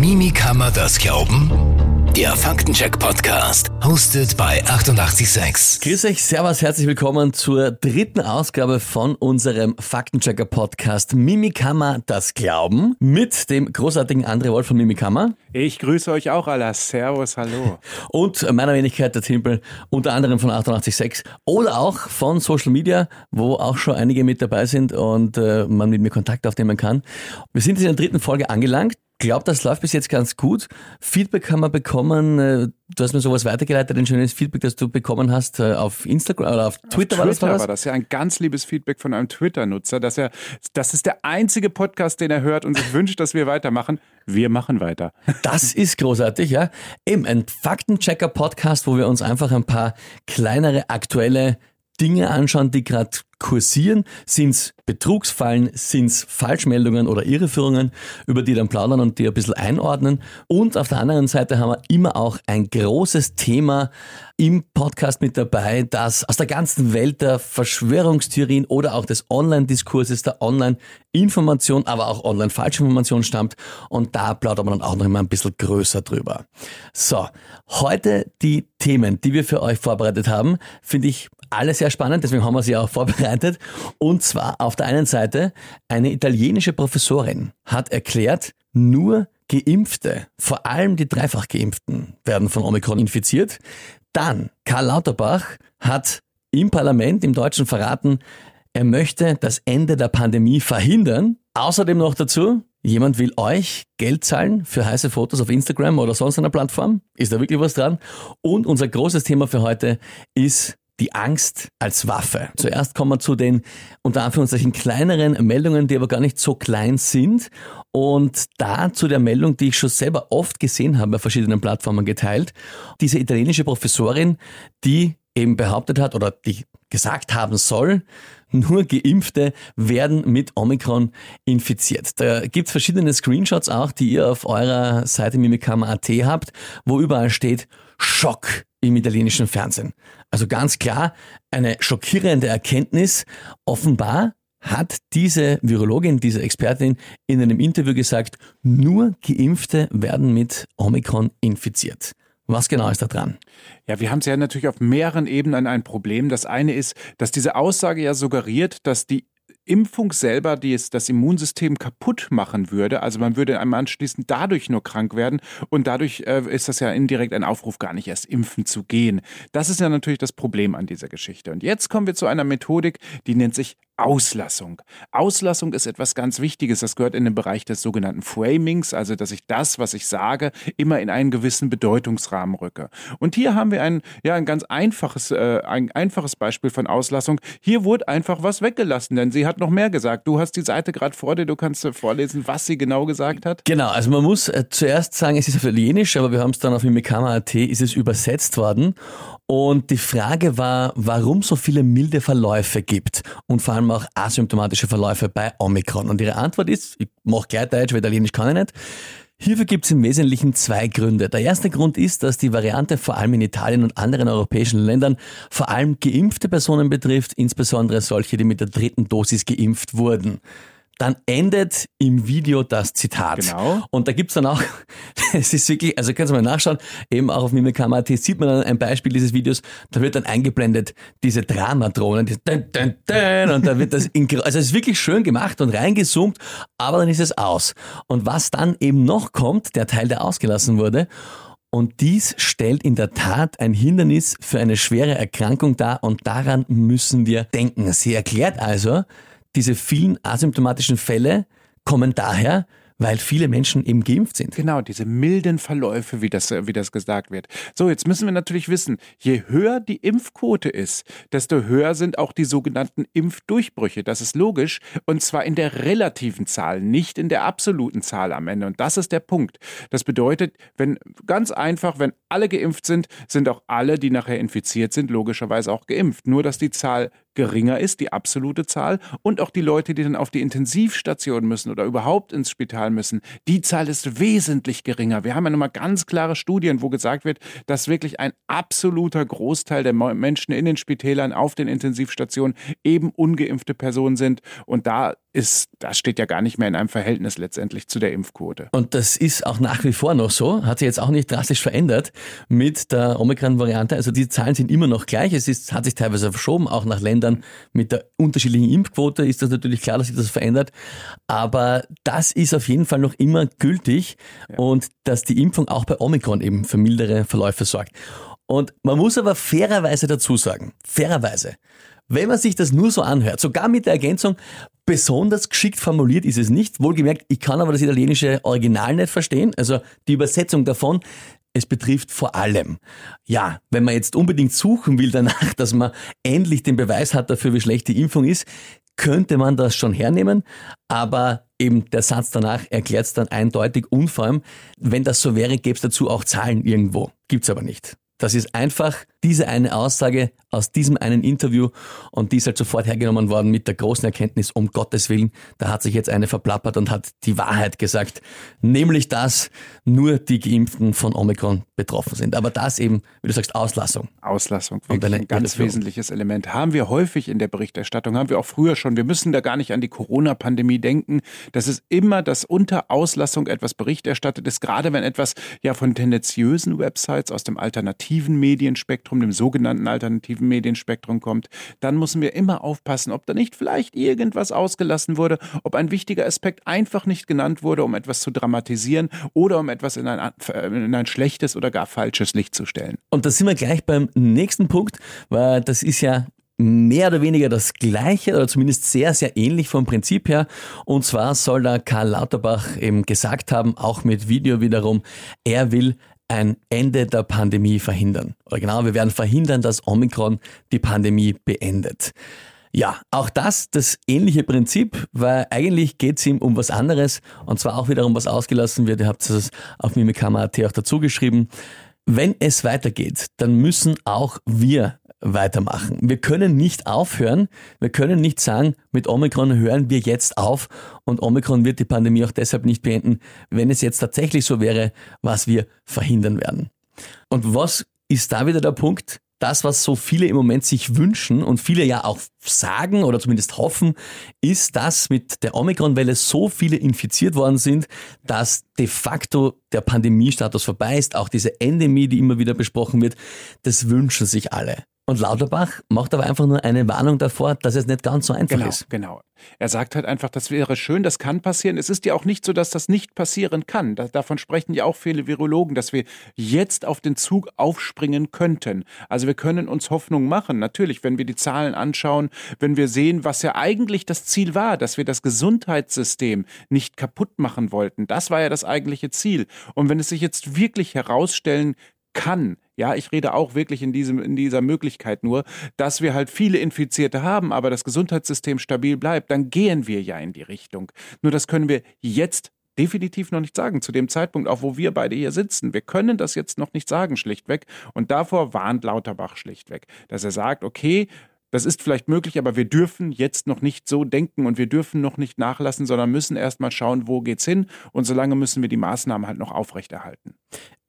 Mimi kann man das glauben? Der Faktencheck-Podcast, hostet bei 886. Grüß euch, servus, herzlich willkommen zur dritten Ausgabe von unserem Faktenchecker-Podcast Mimikama das Glauben mit dem großartigen André Wolf von Mimikama. Ich grüße euch auch alle. Servus, hallo. Und meiner Wenigkeit der Timpel, unter anderem von 886 oder auch von Social Media, wo auch schon einige mit dabei sind und äh, man mit mir Kontakt aufnehmen kann. Wir sind in der dritten Folge angelangt glaube, das läuft bis jetzt ganz gut. Feedback haben wir bekommen. Äh, du hast mir sowas weitergeleitet, ein schönes Feedback, das du bekommen hast äh, auf Instagram oder auf Twitter. Auf Twitter war das, war das ja ein ganz liebes Feedback von einem Twitter-Nutzer, dass er, das ist der einzige Podcast, den er hört und sich wünscht, dass wir weitermachen. Wir machen weiter. Das ist großartig, ja. Eben ein Faktenchecker-Podcast, wo wir uns einfach ein paar kleinere aktuelle Dinge anschauen, die gerade kursieren. Sind es Betrugsfallen, sind es Falschmeldungen oder Irreführungen, über die dann plaudern und die ein bisschen einordnen. Und auf der anderen Seite haben wir immer auch ein großes Thema im Podcast mit dabei, das aus der ganzen Welt der Verschwörungstheorien oder auch des Online-Diskurses, der Online-Information, aber auch Online-Falschinformation stammt. Und da plaudert man dann auch noch immer ein bisschen größer drüber. So, heute die Themen, die wir für euch vorbereitet haben, finde ich alle sehr spannend, deswegen haben wir sie auch vorbereitet. Und zwar auf der einen Seite, eine italienische Professorin hat erklärt, nur Geimpfte, vor allem die dreifach Geimpften, werden von Omikron infiziert. Dann, Karl Lauterbach hat im Parlament, im Deutschen verraten, er möchte das Ende der Pandemie verhindern. Außerdem noch dazu, jemand will euch Geld zahlen für heiße Fotos auf Instagram oder sonst einer Plattform. Ist da wirklich was dran? Und unser großes Thema für heute ist die Angst als Waffe. Zuerst kommen wir zu den unter Anführungszeichen kleineren Meldungen, die aber gar nicht so klein sind. Und da zu der Meldung, die ich schon selber oft gesehen habe bei verschiedenen Plattformen geteilt. Diese italienische Professorin, die eben behauptet hat oder die gesagt haben soll, nur Geimpfte werden mit Omikron infiziert. Da gibt's verschiedene Screenshots auch, die ihr auf eurer Seite mimikama.at habt, wo überall steht Schock im italienischen Fernsehen. Also ganz klar eine schockierende Erkenntnis. Offenbar hat diese Virologin, diese Expertin in einem Interview gesagt, nur Geimpfte werden mit Omikron infiziert. Was genau ist da dran? Ja, wir haben es ja natürlich auf mehreren Ebenen ein Problem. Das eine ist, dass diese Aussage ja suggeriert, dass die Impfung selber die es, das Immunsystem kaputt machen würde. Also man würde einmal anschließend dadurch nur krank werden und dadurch äh, ist das ja indirekt ein Aufruf, gar nicht erst impfen zu gehen. Das ist ja natürlich das Problem an dieser Geschichte. Und jetzt kommen wir zu einer Methodik, die nennt sich Auslassung. Auslassung ist etwas ganz Wichtiges. Das gehört in den Bereich des sogenannten Framings, also dass ich das, was ich sage, immer in einen gewissen Bedeutungsrahmen rücke. Und hier haben wir ein, ja, ein ganz einfaches, äh, ein einfaches Beispiel von Auslassung. Hier wurde einfach was weggelassen, denn sie hat noch mehr gesagt. Du hast die Seite gerade vor dir, du kannst äh, vorlesen, was sie genau gesagt hat. Genau, also man muss äh, zuerst sagen, es ist auf Italienisch, aber wir haben es dann auf Imikama.at, ist es übersetzt worden. Und die Frage war, warum so viele milde Verläufe gibt und vor allem auch asymptomatische Verläufe bei Omikron. Und ihre Antwort ist, ich mache gleich Deutsch, weil Italienisch kann ich nicht. Hierfür gibt es im Wesentlichen zwei Gründe. Der erste Grund ist, dass die Variante vor allem in Italien und anderen europäischen Ländern vor allem geimpfte Personen betrifft, insbesondere solche, die mit der dritten Dosis geimpft wurden dann endet im Video das Zitat. Genau. Und da gibt's dann auch, es ist wirklich, also kannst du mal nachschauen, eben auch auf Mimikama.at sieht man dann ein Beispiel dieses Videos, da wird dann eingeblendet diese Dramadrohnen, die dun, dun, dun, und da wird das, in, also es ist wirklich schön gemacht und reingezoomt, aber dann ist es aus. Und was dann eben noch kommt, der Teil, der ausgelassen wurde, und dies stellt in der Tat ein Hindernis für eine schwere Erkrankung dar und daran müssen wir denken. Sie erklärt also, diese vielen asymptomatischen Fälle kommen daher, weil viele Menschen eben geimpft sind. Genau, diese milden Verläufe, wie das, wie das gesagt wird. So, jetzt müssen wir natürlich wissen, je höher die Impfquote ist, desto höher sind auch die sogenannten Impfdurchbrüche. Das ist logisch. Und zwar in der relativen Zahl, nicht in der absoluten Zahl am Ende. Und das ist der Punkt. Das bedeutet, wenn, ganz einfach, wenn alle geimpft sind, sind auch alle, die nachher infiziert sind, logischerweise auch geimpft. Nur, dass die Zahl geringer ist, die absolute Zahl, und auch die Leute, die dann auf die Intensivstation müssen oder überhaupt ins Spital müssen, die Zahl ist wesentlich geringer. Wir haben ja nochmal ganz klare Studien, wo gesagt wird, dass wirklich ein absoluter Großteil der Menschen in den Spitälern auf den Intensivstationen eben ungeimpfte Personen sind. Und da ist, das steht ja gar nicht mehr in einem Verhältnis letztendlich zu der Impfquote. Und das ist auch nach wie vor noch so, hat sich jetzt auch nicht drastisch verändert mit der Omikron-Variante. Also die Zahlen sind immer noch gleich. Es ist, hat sich teilweise verschoben, auch nach Ländern mit der unterschiedlichen Impfquote ist das natürlich klar, dass sich das verändert. Aber das ist auf jeden Fall noch immer gültig ja. und dass die Impfung auch bei Omikron eben für mildere Verläufe sorgt. Und man muss aber fairerweise dazu sagen, fairerweise, wenn man sich das nur so anhört, sogar mit der Ergänzung, besonders geschickt formuliert ist es nicht. Wohlgemerkt, ich kann aber das italienische Original nicht verstehen. Also die Übersetzung davon, es betrifft vor allem. Ja, wenn man jetzt unbedingt suchen will danach, dass man endlich den Beweis hat dafür, wie schlecht die Impfung ist, könnte man das schon hernehmen. Aber eben der Satz danach erklärt es dann eindeutig und vor allem, wenn das so wäre, gäbe es dazu auch Zahlen irgendwo. Gibt's aber nicht. Das ist einfach diese eine Aussage aus diesem einen Interview und die ist halt sofort hergenommen worden mit der großen Erkenntnis, um Gottes Willen, da hat sich jetzt eine verplappert und hat die Wahrheit gesagt, nämlich dass nur die Geimpften von Omikron betroffen sind. Aber das eben, wie du sagst, Auslassung. Auslassung, wirklich ein ganz wesentliches Element. Haben wir häufig in der Berichterstattung, haben wir auch früher schon. Wir müssen da gar nicht an die Corona-Pandemie denken. Das ist immer, dass unter Auslassung etwas Bericht erstattet ist, gerade wenn etwas ja von tendenziösen Websites aus dem alternativen Medienspektrum, dem sogenannten alternativen Medienspektrum kommt, dann müssen wir immer aufpassen, ob da nicht vielleicht irgendwas ausgelassen wurde, ob ein wichtiger Aspekt einfach nicht genannt wurde, um etwas zu dramatisieren oder um etwas in ein, in ein schlechtes oder gar falsches Licht zu stellen. Und da sind wir gleich beim nächsten Punkt, weil das ist ja mehr oder weniger das Gleiche oder zumindest sehr, sehr ähnlich vom Prinzip her. Und zwar soll da Karl Lauterbach eben gesagt haben, auch mit Video wiederum, er will ein Ende der Pandemie verhindern. Oder genau, wir werden verhindern, dass Omikron die Pandemie beendet. Ja, auch das, das ähnliche Prinzip, weil eigentlich geht es ihm um was anderes und zwar auch wiederum was ausgelassen wird. Ihr habt es auf Mimikama.at auch dazu geschrieben. Wenn es weitergeht, dann müssen auch wir weitermachen. Wir können nicht aufhören. Wir können nicht sagen, mit Omikron hören wir jetzt auf und Omikron wird die Pandemie auch deshalb nicht beenden, wenn es jetzt tatsächlich so wäre, was wir verhindern werden. Und was ist da wieder der Punkt? das, was so viele im Moment sich wünschen und viele ja auch sagen oder zumindest hoffen, ist, dass mit der Omikron-Welle so viele infiziert worden sind, dass de facto der Pandemiestatus vorbei ist. Auch diese Endemie, die immer wieder besprochen wird, das wünschen sich alle. Und Lauterbach macht aber einfach nur eine Warnung davor, dass es nicht ganz so einfach genau, ist. Genau. Er sagt halt einfach, das wäre schön, das kann passieren. Es ist ja auch nicht so, dass das nicht passieren kann. Da, davon sprechen ja auch viele Virologen, dass wir jetzt auf den Zug aufspringen könnten. Also wir können uns Hoffnung machen. Natürlich, wenn wir die Zahlen anschauen, wenn wir sehen, was ja eigentlich das Ziel war, dass wir das Gesundheitssystem nicht kaputt machen wollten. Das war ja das eigentliche Ziel. Und wenn es sich jetzt wirklich herausstellen kann, ja, ich rede auch wirklich in, diesem, in dieser Möglichkeit nur, dass wir halt viele Infizierte haben, aber das Gesundheitssystem stabil bleibt, dann gehen wir ja in die Richtung. Nur das können wir jetzt definitiv noch nicht sagen, zu dem Zeitpunkt, auch wo wir beide hier sitzen. Wir können das jetzt noch nicht sagen, schlichtweg. Und davor warnt Lauterbach schlichtweg, dass er sagt, okay, das ist vielleicht möglich, aber wir dürfen jetzt noch nicht so denken und wir dürfen noch nicht nachlassen, sondern müssen erstmal schauen, wo geht's hin und solange müssen wir die Maßnahmen halt noch aufrechterhalten.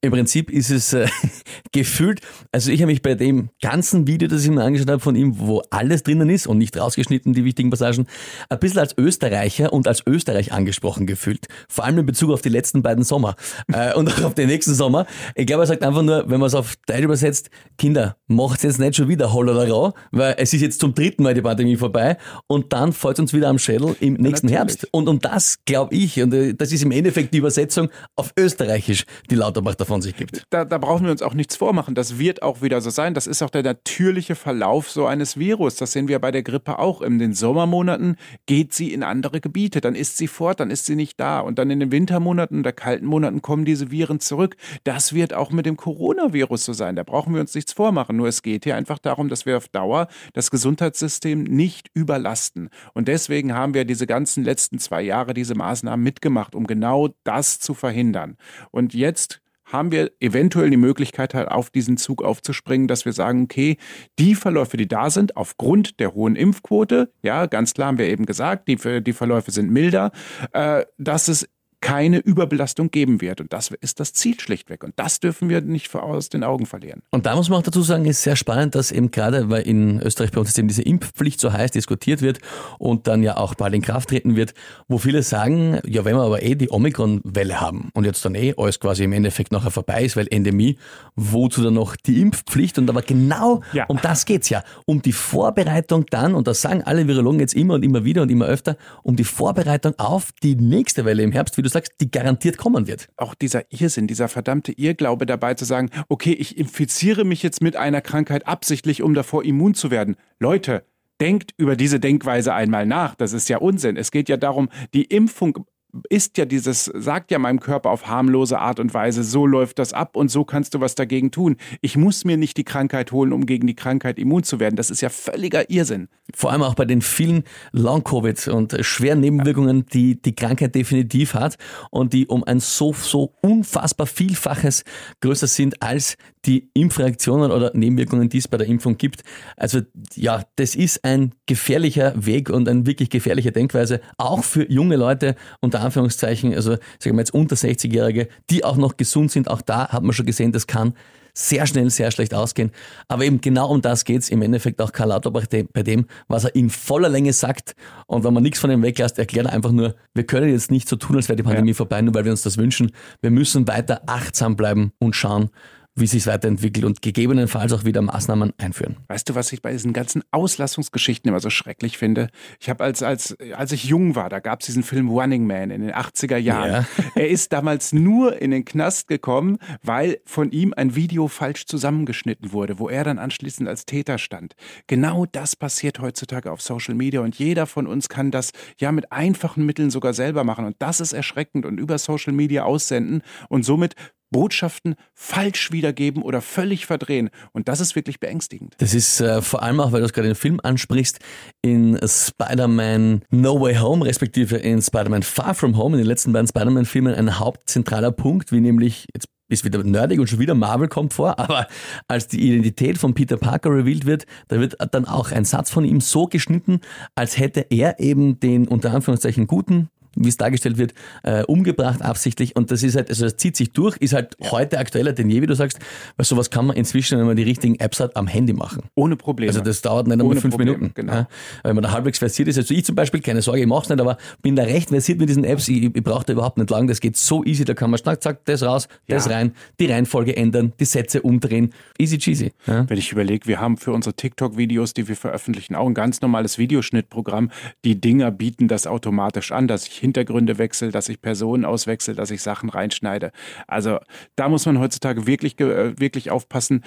Im Prinzip ist es äh, gefühlt, also ich habe mich bei dem ganzen Video, das ich mir angeschaut habe von ihm, wo alles drinnen ist und nicht rausgeschnitten, die wichtigen Passagen, ein bisschen als Österreicher und als Österreich angesprochen gefühlt. Vor allem in Bezug auf die letzten beiden Sommer äh, und auch auf den nächsten Sommer. Ich glaube, er sagt einfach nur, wenn man es auf Deutsch übersetzt, Kinder, macht's jetzt nicht schon wieder holl oder rau, weil es ist jetzt zum dritten Mal die Pandemie vorbei und dann fällt uns wieder am Schädel im nächsten ja, Herbst. Und um das glaube ich, und äh, das ist im Endeffekt die Übersetzung auf Österreichisch, die Lauterbach davon von sich gibt. Da, da brauchen wir uns auch nichts vormachen. Das wird auch wieder so sein. Das ist auch der natürliche Verlauf so eines Virus. Das sehen wir bei der Grippe auch. In den Sommermonaten geht sie in andere Gebiete. Dann ist sie fort, dann ist sie nicht da. Und dann in den Wintermonaten oder kalten Monaten kommen diese Viren zurück. Das wird auch mit dem Coronavirus so sein. Da brauchen wir uns nichts vormachen. Nur es geht hier einfach darum, dass wir auf Dauer das Gesundheitssystem nicht überlasten. Und deswegen haben wir diese ganzen letzten zwei Jahre diese Maßnahmen mitgemacht, um genau das zu verhindern. Und jetzt haben wir eventuell die Möglichkeit, halt auf diesen Zug aufzuspringen, dass wir sagen, okay, die Verläufe, die da sind, aufgrund der hohen Impfquote, ja, ganz klar haben wir eben gesagt, die, die Verläufe sind milder, äh, dass es keine Überbelastung geben wird. Und das ist das Ziel schlichtweg. Und das dürfen wir nicht aus den Augen verlieren. Und da muss man auch dazu sagen, ist sehr spannend, dass eben gerade, weil in Österreich bei uns eben diese Impfpflicht so heiß diskutiert wird und dann ja auch bald in Kraft treten wird, wo viele sagen, ja, wenn wir aber eh die Omikron-Welle haben und jetzt dann eh alles quasi im Endeffekt nachher vorbei ist, weil Endemie, wozu dann noch die Impfpflicht? Und aber genau ja. um das geht's ja. Um die Vorbereitung dann, und das sagen alle Virologen jetzt immer und immer wieder und immer öfter, um die Vorbereitung auf die nächste Welle im Herbst, wie du sagst, die garantiert kommen wird. Auch dieser Irrsinn, dieser verdammte Irrglaube dabei zu sagen, okay, ich infiziere mich jetzt mit einer Krankheit absichtlich, um davor immun zu werden. Leute, denkt über diese Denkweise einmal nach. Das ist ja Unsinn. Es geht ja darum, die Impfung ist ja dieses, sagt ja meinem Körper auf harmlose Art und Weise, so läuft das ab und so kannst du was dagegen tun. Ich muss mir nicht die Krankheit holen, um gegen die Krankheit immun zu werden. Das ist ja völliger Irrsinn. Vor allem auch bei den vielen Long-Covid und schweren Nebenwirkungen, die die Krankheit definitiv hat und die um ein so, so unfassbar Vielfaches größer sind als die Impfreaktionen oder Nebenwirkungen, die es bei der Impfung gibt. Also ja, das ist ein gefährlicher Weg und eine wirklich gefährliche Denkweise, auch für junge Leute, unter Anführungszeichen, also sagen wir jetzt unter 60-Jährige, die auch noch gesund sind. Auch da hat man schon gesehen, das kann sehr schnell sehr schlecht ausgehen. Aber eben genau um das geht's im Endeffekt auch Karl Lauterbach bei dem, was er in voller Länge sagt. Und wenn man nichts von ihm weglässt, erklärt er einfach nur, wir können jetzt nicht so tun, als wäre die Pandemie ja. vorbei, nur weil wir uns das wünschen. Wir müssen weiter achtsam bleiben und schauen, wie sich weiterentwickelt und gegebenenfalls auch wieder Maßnahmen einführen. Weißt du, was ich bei diesen ganzen Auslassungsgeschichten immer so schrecklich finde? Ich habe als, als, als ich jung war, da gab es diesen Film Running Man in den 80er Jahren. Ja. Er ist damals nur in den Knast gekommen, weil von ihm ein Video falsch zusammengeschnitten wurde, wo er dann anschließend als Täter stand. Genau das passiert heutzutage auf Social Media und jeder von uns kann das ja mit einfachen Mitteln sogar selber machen und das ist erschreckend und über Social Media aussenden und somit Botschaften falsch wiedergeben oder völlig verdrehen. Und das ist wirklich beängstigend. Das ist äh, vor allem auch, weil du es gerade den Film ansprichst, in Spider-Man No Way Home, respektive in Spider-Man Far From Home, in den letzten beiden Spider-Man-Filmen ein hauptzentraler Punkt, wie nämlich, jetzt ist wieder nerdig und schon wieder Marvel kommt vor, aber als die Identität von Peter Parker revealed wird, da wird dann auch ein Satz von ihm so geschnitten, als hätte er eben den unter Anführungszeichen guten wie es dargestellt wird, äh, umgebracht absichtlich. Und das ist halt, also das zieht sich durch, ist halt ja. heute aktueller denn je, wie du sagst, weil sowas kann man inzwischen, wenn man die richtigen Apps hat, am Handy machen. Ohne Probleme. Also das dauert nicht einmal fünf Probleme, Minuten. Genau. Ja? Wenn man da halbwegs versiert ist, also ich zum Beispiel, keine Sorge, ich mache es nicht, aber bin da recht versiert mit diesen Apps, ich, ich brauche da überhaupt nicht lang, das geht so easy, da kann man schnack, zack, das raus, das ja. rein, die Reihenfolge ändern, die Sätze umdrehen, easy cheesy. Wenn ich überlege, wir haben für unsere TikTok-Videos, die wir veröffentlichen, auch ein ganz normales Videoschnittprogramm, die Dinger bieten das automatisch an, dass ich Hintergründe wechsle, dass ich Personen auswechsel, dass ich Sachen reinschneide. Also da muss man heutzutage wirklich, äh, wirklich aufpassen.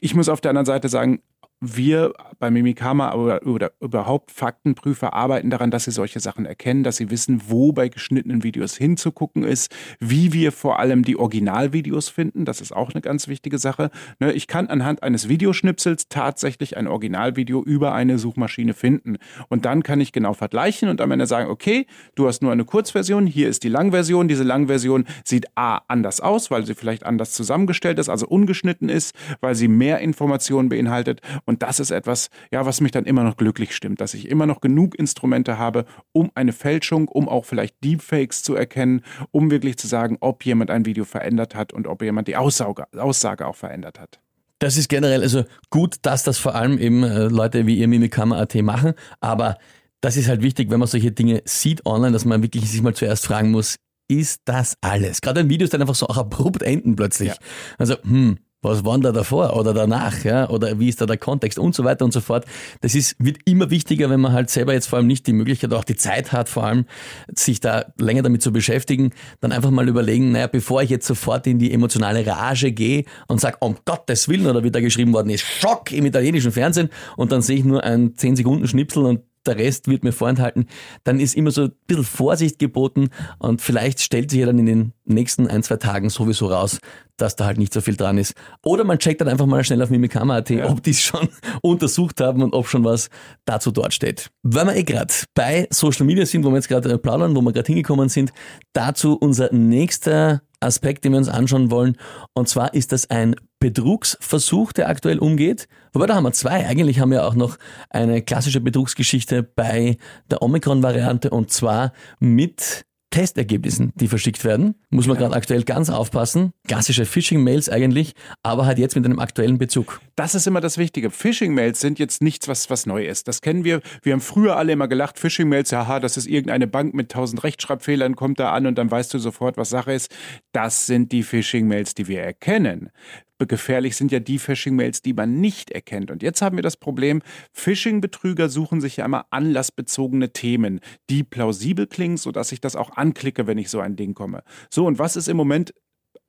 Ich muss auf der anderen Seite sagen, wir bei Mimikama oder, oder, überhaupt Faktenprüfer arbeiten daran, dass sie solche Sachen erkennen, dass sie wissen, wo bei geschnittenen Videos hinzugucken ist, wie wir vor allem die Originalvideos finden. Das ist auch eine ganz wichtige Sache. Ne, ich kann anhand eines Videoschnipsels tatsächlich ein Originalvideo über eine Suchmaschine finden. Und dann kann ich genau vergleichen und am Ende sagen, okay, du hast nur eine Kurzversion, hier ist die Langversion. Diese Langversion sieht A anders aus, weil sie vielleicht anders zusammengestellt ist, also ungeschnitten ist, weil sie mehr Informationen beinhaltet. Und das ist etwas, ja, was mich dann immer noch glücklich stimmt, dass ich immer noch genug Instrumente habe, um eine Fälschung, um auch vielleicht Deepfakes zu erkennen, um wirklich zu sagen, ob jemand ein Video verändert hat und ob jemand die Aussage, Aussage auch verändert hat. Das ist generell also gut, dass das vor allem eben äh, Leute wie ihr Mimikama.at machen, aber das ist halt wichtig, wenn man solche Dinge sieht online, dass man wirklich sich mal zuerst fragen muss, ist das alles? Gerade ein Video ist dann einfach so auch abrupt enden plötzlich. Ja. Also, hm, was war da davor oder danach, ja, oder wie ist da der Kontext und so weiter und so fort. Das ist, wird immer wichtiger, wenn man halt selber jetzt vor allem nicht die Möglichkeit, auch die Zeit hat, vor allem sich da länger damit zu beschäftigen, dann einfach mal überlegen, naja, bevor ich jetzt sofort in die emotionale Rage gehe und sage, um Gottes Willen, oder wie da geschrieben worden ist, Schock im italienischen Fernsehen und dann sehe ich nur ein 10 Sekunden Schnipsel und der Rest wird mir vorenthalten, dann ist immer so ein bisschen Vorsicht geboten und vielleicht stellt sich ja dann in den nächsten ein, zwei Tagen sowieso raus, dass da halt nicht so viel dran ist. Oder man checkt dann einfach mal schnell auf Mimikama.at, ja. ob die es schon untersucht haben und ob schon was dazu dort steht. Weil wir eh gerade bei Social Media sind, wo wir jetzt gerade plaudern, wo wir gerade hingekommen sind, dazu unser nächster Aspekt, den wir uns anschauen wollen. Und zwar ist das ein Betrugsversuch, der aktuell umgeht. Wobei da haben wir zwei. Eigentlich haben wir auch noch eine klassische Betrugsgeschichte bei der Omikron-Variante und zwar mit Testergebnissen, die verschickt werden. Muss man gerade aktuell ganz aufpassen. Klassische Phishing-Mails eigentlich, aber halt jetzt mit einem aktuellen Bezug. Das ist immer das Wichtige. Phishing-Mails sind jetzt nichts, was, was neu ist. Das kennen wir. Wir haben früher alle immer gelacht, Phishing-Mails, haha, das ist irgendeine Bank mit tausend Rechtschreibfehlern, kommt da an und dann weißt du sofort, was Sache ist. Das sind die Phishing-Mails, die wir erkennen gefährlich sind ja die Phishing-Mails, die man nicht erkennt. Und jetzt haben wir das Problem, Phishing-Betrüger suchen sich ja immer anlassbezogene Themen, die plausibel klingen, sodass ich das auch anklicke, wenn ich so ein Ding komme. So, und was ist im Moment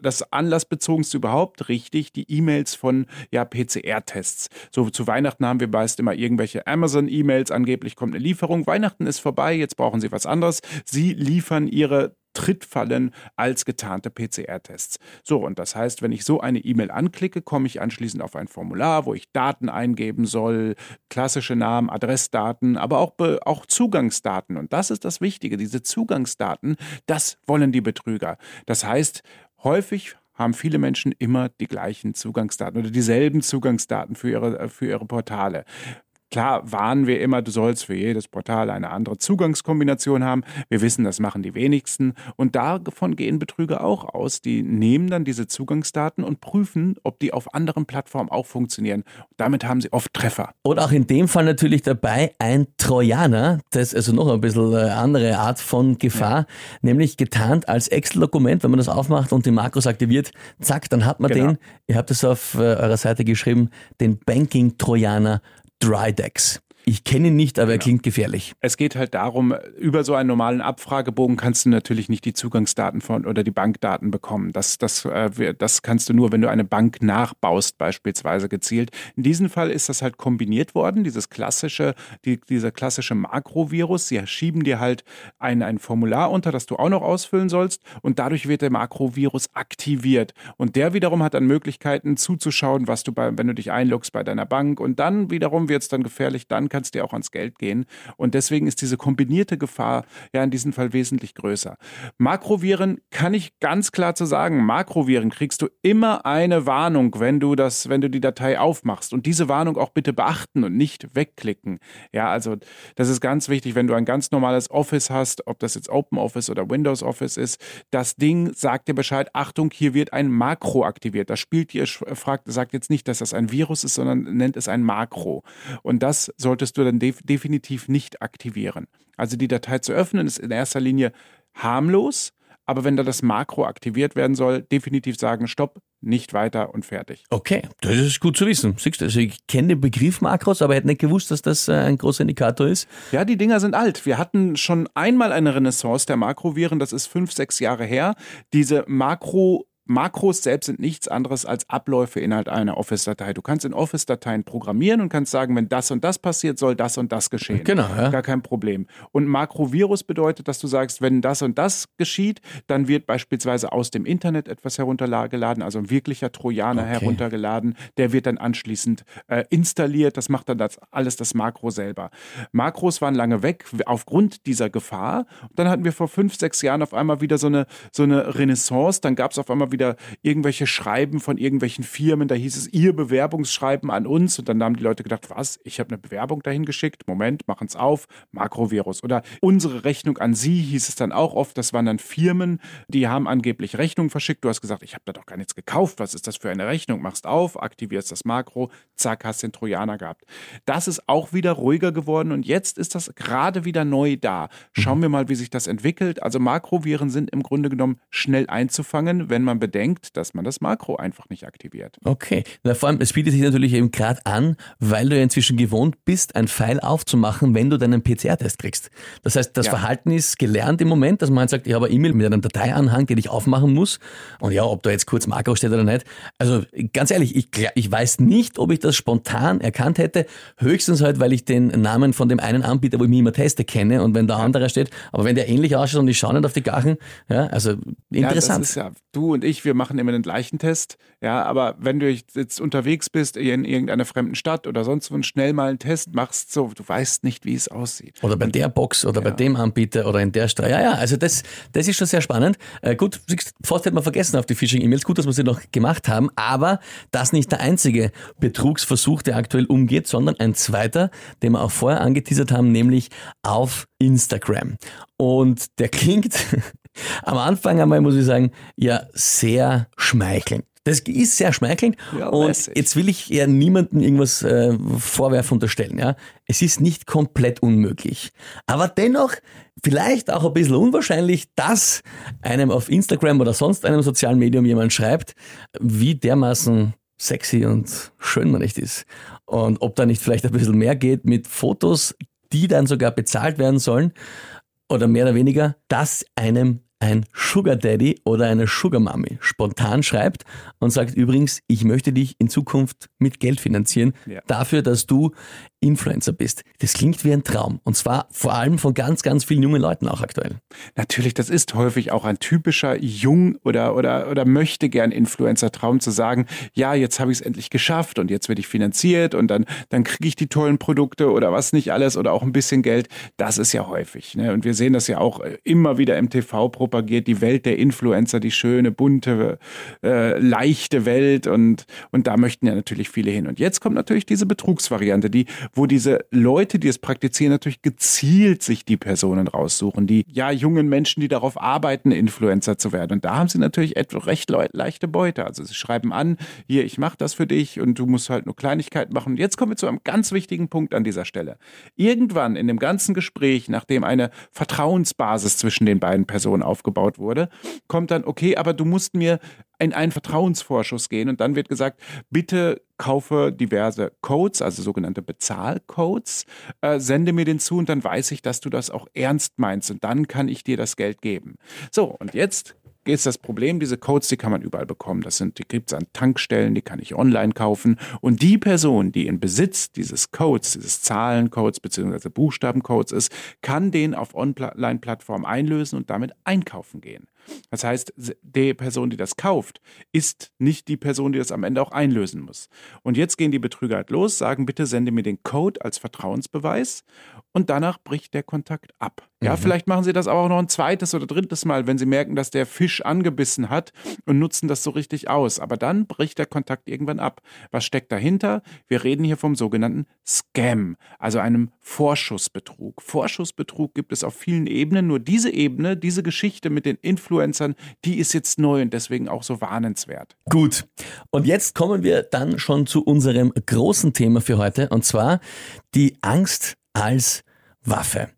das anlassbezogenste überhaupt richtig, die E-Mails von ja, PCR-Tests. So zu Weihnachten haben wir meist immer irgendwelche Amazon-E-Mails, angeblich kommt eine Lieferung. Weihnachten ist vorbei, jetzt brauchen Sie was anderes. Sie liefern Ihre Trittfallen als getarnte PCR-Tests. So, und das heißt, wenn ich so eine E-Mail anklicke, komme ich anschließend auf ein Formular, wo ich Daten eingeben soll, klassische Namen, Adressdaten, aber auch, auch Zugangsdaten. Und das ist das Wichtige, diese Zugangsdaten, das wollen die Betrüger. Das heißt, häufig haben viele Menschen immer die gleichen Zugangsdaten oder dieselben Zugangsdaten für ihre, für ihre Portale. Klar warnen wir immer, du sollst für jedes Portal eine andere Zugangskombination haben. Wir wissen, das machen die wenigsten. Und davon gehen Betrüger auch aus. Die nehmen dann diese Zugangsdaten und prüfen, ob die auf anderen Plattformen auch funktionieren. Damit haben sie oft Treffer. Und auch in dem Fall natürlich dabei ein Trojaner. Das ist also noch ein bisschen eine andere Art von Gefahr. Ja. Nämlich getarnt als Excel-Dokument. Wenn man das aufmacht und die Makros aktiviert, zack, dann hat man genau. den. Ihr habt es auf äh, eurer Seite geschrieben, den Banking-Trojaner dry decks. Ich kenne ihn nicht, aber er klingt gefährlich. Es geht halt darum, über so einen normalen Abfragebogen kannst du natürlich nicht die Zugangsdaten von oder die Bankdaten bekommen. Das, das, äh, das kannst du nur, wenn du eine Bank nachbaust, beispielsweise gezielt. In diesem Fall ist das halt kombiniert worden, dieses klassische, die, dieser klassische Makrovirus. Sie schieben dir halt ein, ein Formular unter, das du auch noch ausfüllen sollst und dadurch wird der Makrovirus aktiviert. Und der wiederum hat dann Möglichkeiten zuzuschauen, was du bei, wenn du dich einloggst bei deiner Bank und dann wiederum wird es dann gefährlich, dann kann es dir auch ans Geld gehen. Und deswegen ist diese kombinierte Gefahr ja in diesem Fall wesentlich größer. Makroviren kann ich ganz klar zu sagen, Makroviren kriegst du immer eine Warnung, wenn du das, wenn du die Datei aufmachst. Und diese Warnung auch bitte beachten und nicht wegklicken. Ja, also das ist ganz wichtig, wenn du ein ganz normales Office hast, ob das jetzt Open Office oder Windows Office ist, das Ding sagt dir Bescheid, Achtung, hier wird ein Makro aktiviert. Das spielt dir, fragt, sagt jetzt nicht, dass das ein Virus ist, sondern nennt es ein Makro. Und das sollte solltest du dann def definitiv nicht aktivieren. Also die Datei zu öffnen ist in erster Linie harmlos, aber wenn da das Makro aktiviert werden soll, definitiv sagen, stopp, nicht weiter und fertig. Okay, das ist gut zu wissen. Siehst du, also ich kenne den Begriff Makros, aber hätte nicht gewusst, dass das äh, ein großer Indikator ist. Ja, die Dinger sind alt. Wir hatten schon einmal eine Renaissance der Makroviren, das ist fünf, sechs Jahre her. Diese Makro Makros selbst sind nichts anderes als Abläufe innerhalb einer Office-Datei. Du kannst in Office-Dateien programmieren und kannst sagen, wenn das und das passiert, soll das und das geschehen. Genau. Ja. Gar kein Problem. Und Makrovirus bedeutet, dass du sagst, wenn das und das geschieht, dann wird beispielsweise aus dem Internet etwas heruntergeladen, also ein wirklicher Trojaner okay. heruntergeladen. Der wird dann anschließend äh, installiert. Das macht dann das, alles das Makro selber. Makros waren lange weg aufgrund dieser Gefahr. Und dann hatten wir vor fünf, sechs Jahren auf einmal wieder so eine, so eine Renaissance. Dann gab es auf einmal wieder irgendwelche Schreiben von irgendwelchen Firmen. Da hieß es, ihr Bewerbungsschreiben an uns. Und dann haben die Leute gedacht, was? Ich habe eine Bewerbung dahin geschickt. Moment, machen es auf. Makrovirus. Oder unsere Rechnung an Sie hieß es dann auch oft. Das waren dann Firmen, die haben angeblich Rechnungen verschickt. Du hast gesagt, ich habe da doch gar nichts gekauft. Was ist das für eine Rechnung? Machst auf, aktivierst das Makro, zack, hast den Trojaner gehabt. Das ist auch wieder ruhiger geworden und jetzt ist das gerade wieder neu da. Schauen wir mal, wie sich das entwickelt. Also Makroviren sind im Grunde genommen schnell einzufangen, wenn man bedenkt, dass man das Makro einfach nicht aktiviert. Okay. Na, vor allem, es bietet sich natürlich eben gerade an, weil du ja inzwischen gewohnt bist, ein Pfeil aufzumachen, wenn du deinen PCR-Test kriegst. Das heißt, das ja. Verhalten ist gelernt im Moment, dass man sagt, ich habe eine E-Mail mit einem Dateianhang, den ich aufmachen muss. Und ja, ob da jetzt kurz Makro steht oder nicht. Also ganz ehrlich, ich, ich weiß nicht, ob ich das spontan erkannt hätte. Höchstens halt, weil ich den Namen von dem einen Anbieter, wo ich mich immer teste, kenne und wenn da ja. anderer steht. Aber wenn der ähnlich ausschaut und ich schaue nicht auf die Gachen, ja, also interessant. Ja, das ist ja, du und ich ich, wir machen immer den gleichen Test. Ja, aber wenn du jetzt unterwegs bist in irgendeiner fremden Stadt oder sonst wo schnell mal einen Test machst, so, du weißt nicht, wie es aussieht. Oder bei der Box oder ja. bei dem Anbieter oder in der Straße. Ja, ja, also das, das ist schon sehr spannend. Äh, gut, fast hätte man vergessen auf die Phishing-E-Mails. Gut, dass wir sie noch gemacht haben, aber das nicht der einzige Betrugsversuch, der aktuell umgeht, sondern ein zweiter, den wir auch vorher angeteasert haben, nämlich auf Instagram. Und der klingt am Anfang einmal, muss ich sagen, ja sehr schmeichelnd. Das ist sehr schmeichelnd ja, und jetzt will ich eher niemandem irgendwas äh, vorwerfen, unterstellen. Ja? Es ist nicht komplett unmöglich. Aber dennoch vielleicht auch ein bisschen unwahrscheinlich, dass einem auf Instagram oder sonst einem sozialen Medium jemand schreibt, wie dermaßen sexy und schön man nicht ist. Und ob da nicht vielleicht ein bisschen mehr geht mit Fotos, die dann sogar bezahlt werden sollen oder mehr oder weniger, dass einem ein Sugar Daddy oder eine Sugar Mami spontan schreibt und sagt übrigens, ich möchte dich in Zukunft mit Geld finanzieren, ja. dafür, dass du Influencer bist. Das klingt wie ein Traum. Und zwar vor allem von ganz, ganz vielen jungen Leuten auch aktuell. Natürlich, das ist häufig auch ein typischer Jung- oder, oder, oder möchte gern Influencer-Traum zu sagen, ja, jetzt habe ich es endlich geschafft und jetzt werde ich finanziert und dann, dann kriege ich die tollen Produkte oder was nicht alles oder auch ein bisschen Geld. Das ist ja häufig. Ne? Und wir sehen das ja auch äh, immer wieder im TV propagiert, die Welt der Influencer, die schöne, bunte, äh, leichte Welt und, und da möchten ja natürlich viele hin. Und jetzt kommt natürlich diese Betrugsvariante, die wo diese Leute, die es praktizieren, natürlich gezielt sich die Personen raussuchen, die ja jungen Menschen, die darauf arbeiten, Influencer zu werden. Und da haben sie natürlich etwa recht leichte Beute. Also sie schreiben an, hier, ich mache das für dich und du musst halt nur Kleinigkeiten machen. Und jetzt kommen wir zu einem ganz wichtigen Punkt an dieser Stelle. Irgendwann in dem ganzen Gespräch, nachdem eine Vertrauensbasis zwischen den beiden Personen aufgebaut wurde, kommt dann, okay, aber du musst mir in einen Vertrauensvorschuss gehen und dann wird gesagt, bitte kaufe diverse Codes, also sogenannte Bezahlcodes, äh, sende mir den zu und dann weiß ich, dass du das auch ernst meinst und dann kann ich dir das Geld geben. So, und jetzt ist das Problem, diese Codes, die kann man überall bekommen. Das sind, die gibt es an Tankstellen, die kann ich online kaufen. Und die Person, die in Besitz dieses Codes, dieses Zahlencodes bzw. Buchstabencodes ist, kann den auf Online-Plattformen einlösen und damit einkaufen gehen. Das heißt, die Person, die das kauft, ist nicht die Person, die das am Ende auch einlösen muss. Und jetzt gehen die Betrüger halt los, sagen, bitte sende mir den Code als Vertrauensbeweis und danach bricht der Kontakt ab. Ja, mhm. vielleicht machen sie das aber auch noch ein zweites oder drittes Mal, wenn sie merken, dass der Fisch angebissen hat und nutzen das so richtig aus. Aber dann bricht der Kontakt irgendwann ab. Was steckt dahinter? Wir reden hier vom sogenannten Scam, also einem Vorschussbetrug. Vorschussbetrug gibt es auf vielen Ebenen. Nur diese Ebene, diese Geschichte mit den Influencern, die ist jetzt neu und deswegen auch so warnenswert. Gut. Und jetzt kommen wir dann schon zu unserem großen Thema für heute und zwar die Angst als Waffe.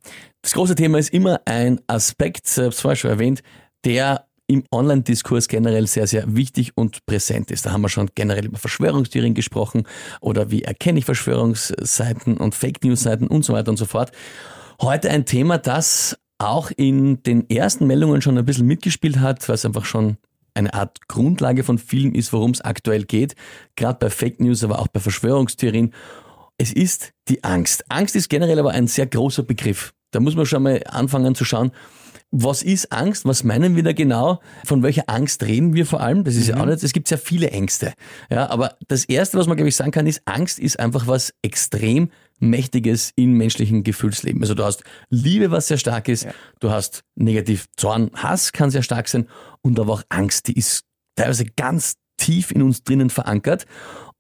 Das große Thema ist immer ein Aspekt, selbst vorher schon erwähnt, der im Online-Diskurs generell sehr, sehr wichtig und präsent ist. Da haben wir schon generell über Verschwörungstheorien gesprochen oder wie erkenne ich Verschwörungsseiten und Fake News-Seiten und so weiter und so fort. Heute ein Thema, das auch in den ersten Meldungen schon ein bisschen mitgespielt hat, was einfach schon eine Art Grundlage von vielen ist, worum es aktuell geht, gerade bei Fake News, aber auch bei Verschwörungstheorien. Es ist die Angst. Angst ist generell aber ein sehr großer Begriff. Da muss man schon mal anfangen zu schauen, was ist Angst? Was meinen wir da genau? Von welcher Angst reden wir vor allem? Das ist mhm. ja auch nicht, es gibt sehr viele Ängste. Ja, aber das erste, was man glaube ich sagen kann, ist, Angst ist einfach was extrem Mächtiges im menschlichen Gefühlsleben. Also du hast Liebe, was sehr stark ist, ja. du hast negativ Zorn, Hass kann sehr stark sein und aber auch Angst, die ist teilweise ganz tief in uns drinnen verankert.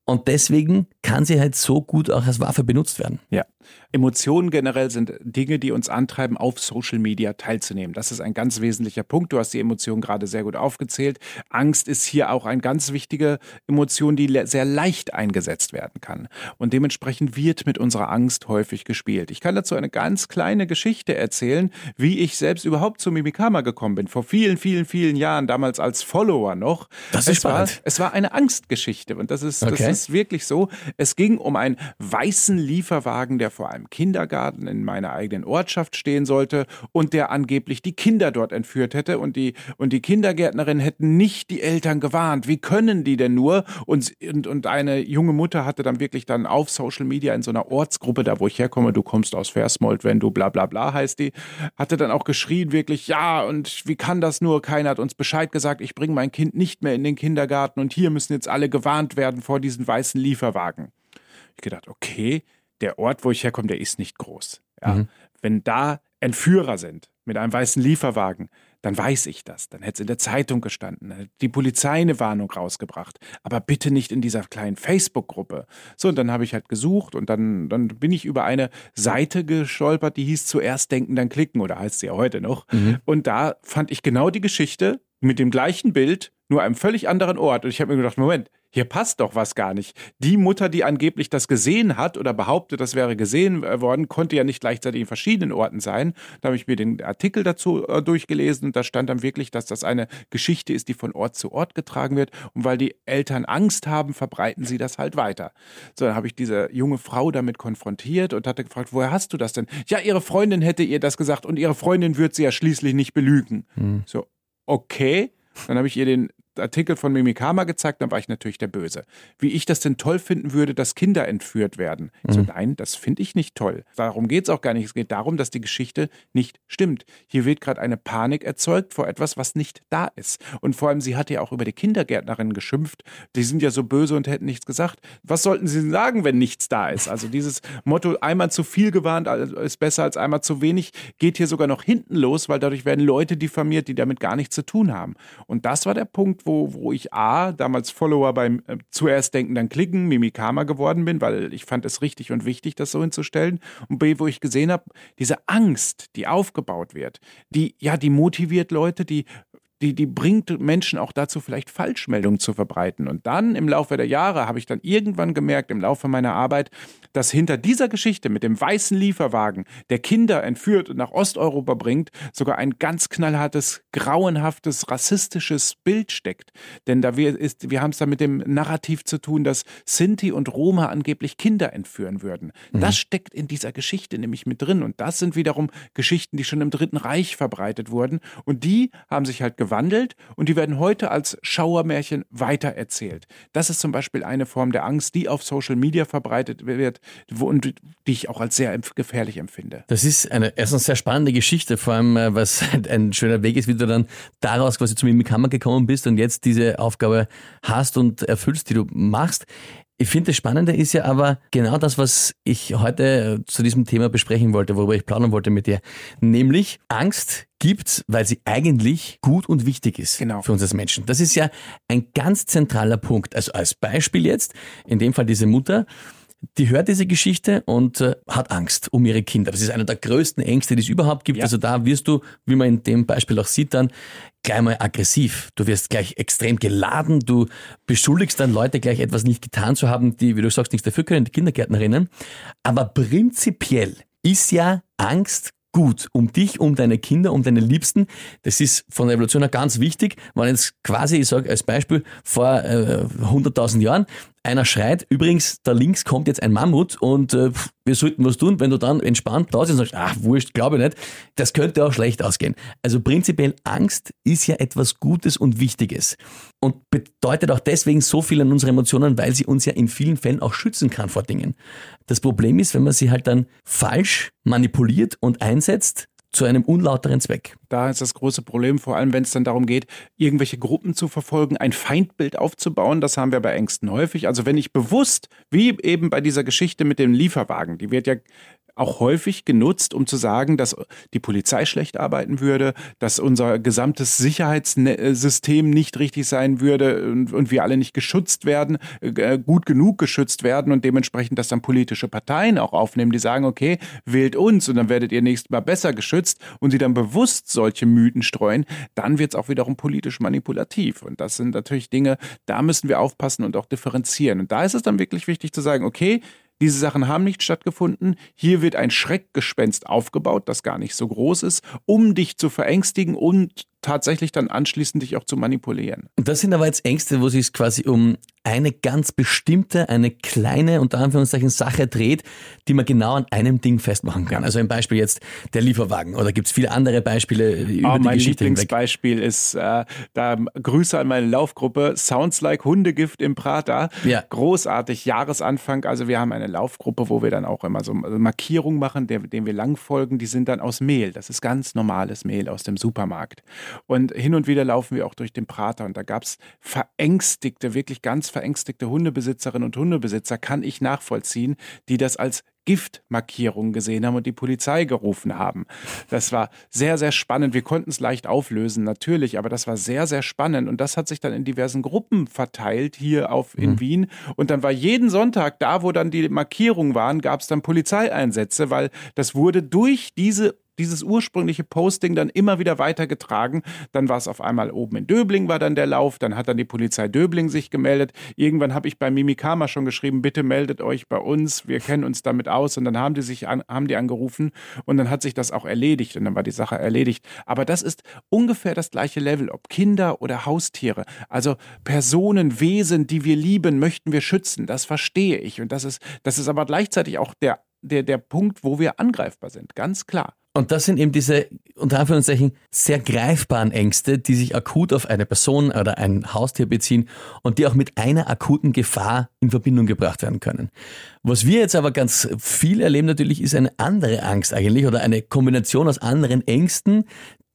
Und deswegen kann sie halt so gut auch als Waffe benutzt werden. Ja. Emotionen generell sind Dinge, die uns antreiben, auf Social Media teilzunehmen. Das ist ein ganz wesentlicher Punkt. Du hast die Emotionen gerade sehr gut aufgezählt. Angst ist hier auch eine ganz wichtige Emotion, die sehr leicht eingesetzt werden kann. Und dementsprechend wird mit unserer Angst häufig gespielt. Ich kann dazu eine ganz kleine Geschichte erzählen, wie ich selbst überhaupt zu Mimikama gekommen bin. Vor vielen, vielen, vielen Jahren, damals als Follower noch. Das ist es spannend. War, es war eine Angstgeschichte und das ist, okay. das ist wirklich so. Es ging um einen weißen Lieferwagen, der vor einem Kindergarten in meiner eigenen Ortschaft stehen sollte und der angeblich die Kinder dort entführt hätte und die, und die Kindergärtnerin hätten nicht die Eltern gewarnt. Wie können die denn nur? Und, und, und eine junge Mutter hatte dann wirklich dann auf Social Media in so einer Ortsgruppe, da wo ich herkomme, du kommst aus Versmold, wenn du bla bla bla heißt die, hatte dann auch geschrien wirklich, ja, und wie kann das nur? Keiner hat uns Bescheid gesagt, ich bringe mein Kind nicht mehr in den Kindergarten und hier müssen jetzt alle gewarnt werden vor diesen weißen Lieferwagen. Ich gedacht, okay, der Ort, wo ich herkomme, der ist nicht groß. Ja, mhm. Wenn da Entführer sind mit einem weißen Lieferwagen, dann weiß ich das. Dann hätte es in der Zeitung gestanden, dann hätte die Polizei eine Warnung rausgebracht. Aber bitte nicht in dieser kleinen Facebook-Gruppe. So, und dann habe ich halt gesucht und dann, dann bin ich über eine Seite gestolpert, die hieß zuerst denken, dann klicken oder heißt sie ja heute noch. Mhm. Und da fand ich genau die Geschichte mit dem gleichen Bild, nur einem völlig anderen Ort. Und ich habe mir gedacht, Moment, hier passt doch was gar nicht. Die Mutter, die angeblich das gesehen hat oder behauptet, das wäre gesehen äh, worden, konnte ja nicht gleichzeitig in verschiedenen Orten sein. Da habe ich mir den Artikel dazu äh, durchgelesen und da stand dann wirklich, dass das eine Geschichte ist, die von Ort zu Ort getragen wird. Und weil die Eltern Angst haben, verbreiten sie das halt weiter. So, dann habe ich diese junge Frau damit konfrontiert und hatte gefragt, woher hast du das denn? Ja, ihre Freundin hätte ihr das gesagt und ihre Freundin wird sie ja schließlich nicht belügen. Hm. So, okay. Dann habe ich ihr den Artikel von Mimikama gezeigt, dann war ich natürlich der Böse. Wie ich das denn toll finden würde, dass Kinder entführt werden. Mhm. So, nein, das finde ich nicht toll. Darum geht es auch gar nicht. Es geht darum, dass die Geschichte nicht stimmt. Hier wird gerade eine Panik erzeugt vor etwas, was nicht da ist. Und vor allem, sie hat ja auch über die Kindergärtnerin geschimpft. Die sind ja so böse und hätten nichts gesagt. Was sollten sie sagen, wenn nichts da ist? Also dieses Motto, einmal zu viel gewarnt ist besser als einmal zu wenig, geht hier sogar noch hinten los, weil dadurch werden Leute diffamiert, die damit gar nichts zu tun haben. Und das war der Punkt, wo, wo ich A, damals Follower beim äh, zuerst denken, dann klicken, Mimikama geworden bin, weil ich fand es richtig und wichtig, das so hinzustellen. Und B, wo ich gesehen habe, diese Angst, die aufgebaut wird, die, ja, die motiviert Leute, die die, die bringt Menschen auch dazu, vielleicht Falschmeldungen zu verbreiten. Und dann im Laufe der Jahre habe ich dann irgendwann gemerkt, im Laufe meiner Arbeit, dass hinter dieser Geschichte mit dem weißen Lieferwagen, der Kinder entführt und nach Osteuropa bringt, sogar ein ganz knallhartes, grauenhaftes, rassistisches Bild steckt. Denn da wir, ist, wir haben es da mit dem Narrativ zu tun, dass Sinti und Roma angeblich Kinder entführen würden. Mhm. Das steckt in dieser Geschichte nämlich mit drin. Und das sind wiederum Geschichten, die schon im Dritten Reich verbreitet wurden. Und die haben sich halt gewandelt und die werden heute als Schauermärchen weitererzählt. Das ist zum Beispiel eine Form der Angst, die auf Social Media verbreitet wird und die ich auch als sehr gefährlich empfinde. Das ist eine erstens sehr spannende Geschichte, vor allem, äh, was ein schöner Weg ist, wie du dann daraus quasi zu mir in die Kammer gekommen bist und jetzt diese Aufgabe hast und erfüllst, die du machst. Ich finde, das Spannende ist ja aber genau das, was ich heute äh, zu diesem Thema besprechen wollte, worüber ich plaudern wollte mit dir. Nämlich Angst gibt's, weil sie eigentlich gut und wichtig ist genau. für uns als Menschen. Das ist ja ein ganz zentraler Punkt. Also als Beispiel jetzt, in dem Fall diese Mutter, die hört diese Geschichte und äh, hat Angst um ihre Kinder. Das ist einer der größten Ängste, die es überhaupt gibt. Ja. Also da wirst du, wie man in dem Beispiel auch sieht, dann gleich mal aggressiv. Du wirst gleich extrem geladen. Du beschuldigst dann Leute gleich etwas nicht getan zu haben, die, wie du sagst, nichts dafür können, die Kindergärtnerinnen. Aber prinzipiell ist ja Angst gut um dich, um deine Kinder, um deine Liebsten. Das ist von der Evolution her ganz wichtig. Wenn jetzt quasi, ich sage als Beispiel, vor äh, 100.000 Jahren einer schreit, übrigens, da links kommt jetzt ein Mammut und äh, wir sollten was tun, wenn du dann entspannt da und sagst, ach, wurscht, glaube ich nicht, das könnte auch schlecht ausgehen. Also prinzipiell Angst ist ja etwas Gutes und Wichtiges und bedeutet auch deswegen so viel an unsere Emotionen, weil sie uns ja in vielen Fällen auch schützen kann vor Dingen. Das Problem ist, wenn man sie halt dann falsch manipuliert und einsetzt, zu einem unlauteren Zweck. Da ist das große Problem, vor allem wenn es dann darum geht, irgendwelche Gruppen zu verfolgen, ein Feindbild aufzubauen. Das haben wir bei Ängsten häufig. Also wenn ich bewusst, wie eben bei dieser Geschichte mit dem Lieferwagen, die wird ja auch häufig genutzt, um zu sagen, dass die Polizei schlecht arbeiten würde, dass unser gesamtes Sicherheitssystem nicht richtig sein würde und, und wir alle nicht geschützt werden, äh, gut genug geschützt werden und dementsprechend, dass dann politische Parteien auch aufnehmen, die sagen, okay, wählt uns und dann werdet ihr nächstes Mal besser geschützt und sie dann bewusst solche Mythen streuen, dann wird es auch wiederum politisch manipulativ. Und das sind natürlich Dinge, da müssen wir aufpassen und auch differenzieren. Und da ist es dann wirklich wichtig zu sagen, okay, diese Sachen haben nicht stattgefunden. Hier wird ein Schreckgespenst aufgebaut, das gar nicht so groß ist, um dich zu verängstigen und tatsächlich dann anschließend dich auch zu manipulieren. Das sind aber jetzt Ängste, wo sich quasi um eine ganz bestimmte, eine kleine, unter Anführungszeichen, Sache dreht, die man genau an einem Ding festmachen kann. Also ein Beispiel jetzt der Lieferwagen oder gibt es viele andere Beispiele über oh, die mein Geschichte Lieblingsbeispiel hinweg? ist, äh, da Grüße an meine Laufgruppe, Sounds like Hundegift im Prater. Ja. Großartig, Jahresanfang, also wir haben eine Laufgruppe, wo wir dann auch immer so Markierungen machen, denen wir lang folgen, die sind dann aus Mehl. Das ist ganz normales Mehl aus dem Supermarkt. Und hin und wieder laufen wir auch durch den Prater und da gab es verängstigte, wirklich ganz verängstigte Hundebesitzerinnen und Hundebesitzer, kann ich nachvollziehen, die das als Giftmarkierung gesehen haben und die Polizei gerufen haben. Das war sehr, sehr spannend. Wir konnten es leicht auflösen, natürlich, aber das war sehr, sehr spannend. Und das hat sich dann in diversen Gruppen verteilt hier auf in mhm. Wien. Und dann war jeden Sonntag, da wo dann die Markierungen waren, gab es dann Polizeieinsätze, weil das wurde durch diese dieses ursprüngliche Posting dann immer wieder weitergetragen. Dann war es auf einmal oben in Döbling war dann der Lauf, dann hat dann die Polizei Döbling sich gemeldet. Irgendwann habe ich bei Mimikama schon geschrieben, bitte meldet euch bei uns, wir kennen uns damit aus. Und dann haben die sich an, haben die angerufen und dann hat sich das auch erledigt und dann war die Sache erledigt. Aber das ist ungefähr das gleiche Level, ob Kinder oder Haustiere. Also Personen, Wesen, die wir lieben, möchten wir schützen. Das verstehe ich. Und das ist, das ist aber gleichzeitig auch der, der, der Punkt, wo wir angreifbar sind. Ganz klar. Und das sind eben diese, unter Anführungszeichen, sehr greifbaren Ängste, die sich akut auf eine Person oder ein Haustier beziehen und die auch mit einer akuten Gefahr in Verbindung gebracht werden können. Was wir jetzt aber ganz viel erleben natürlich, ist eine andere Angst eigentlich oder eine Kombination aus anderen Ängsten,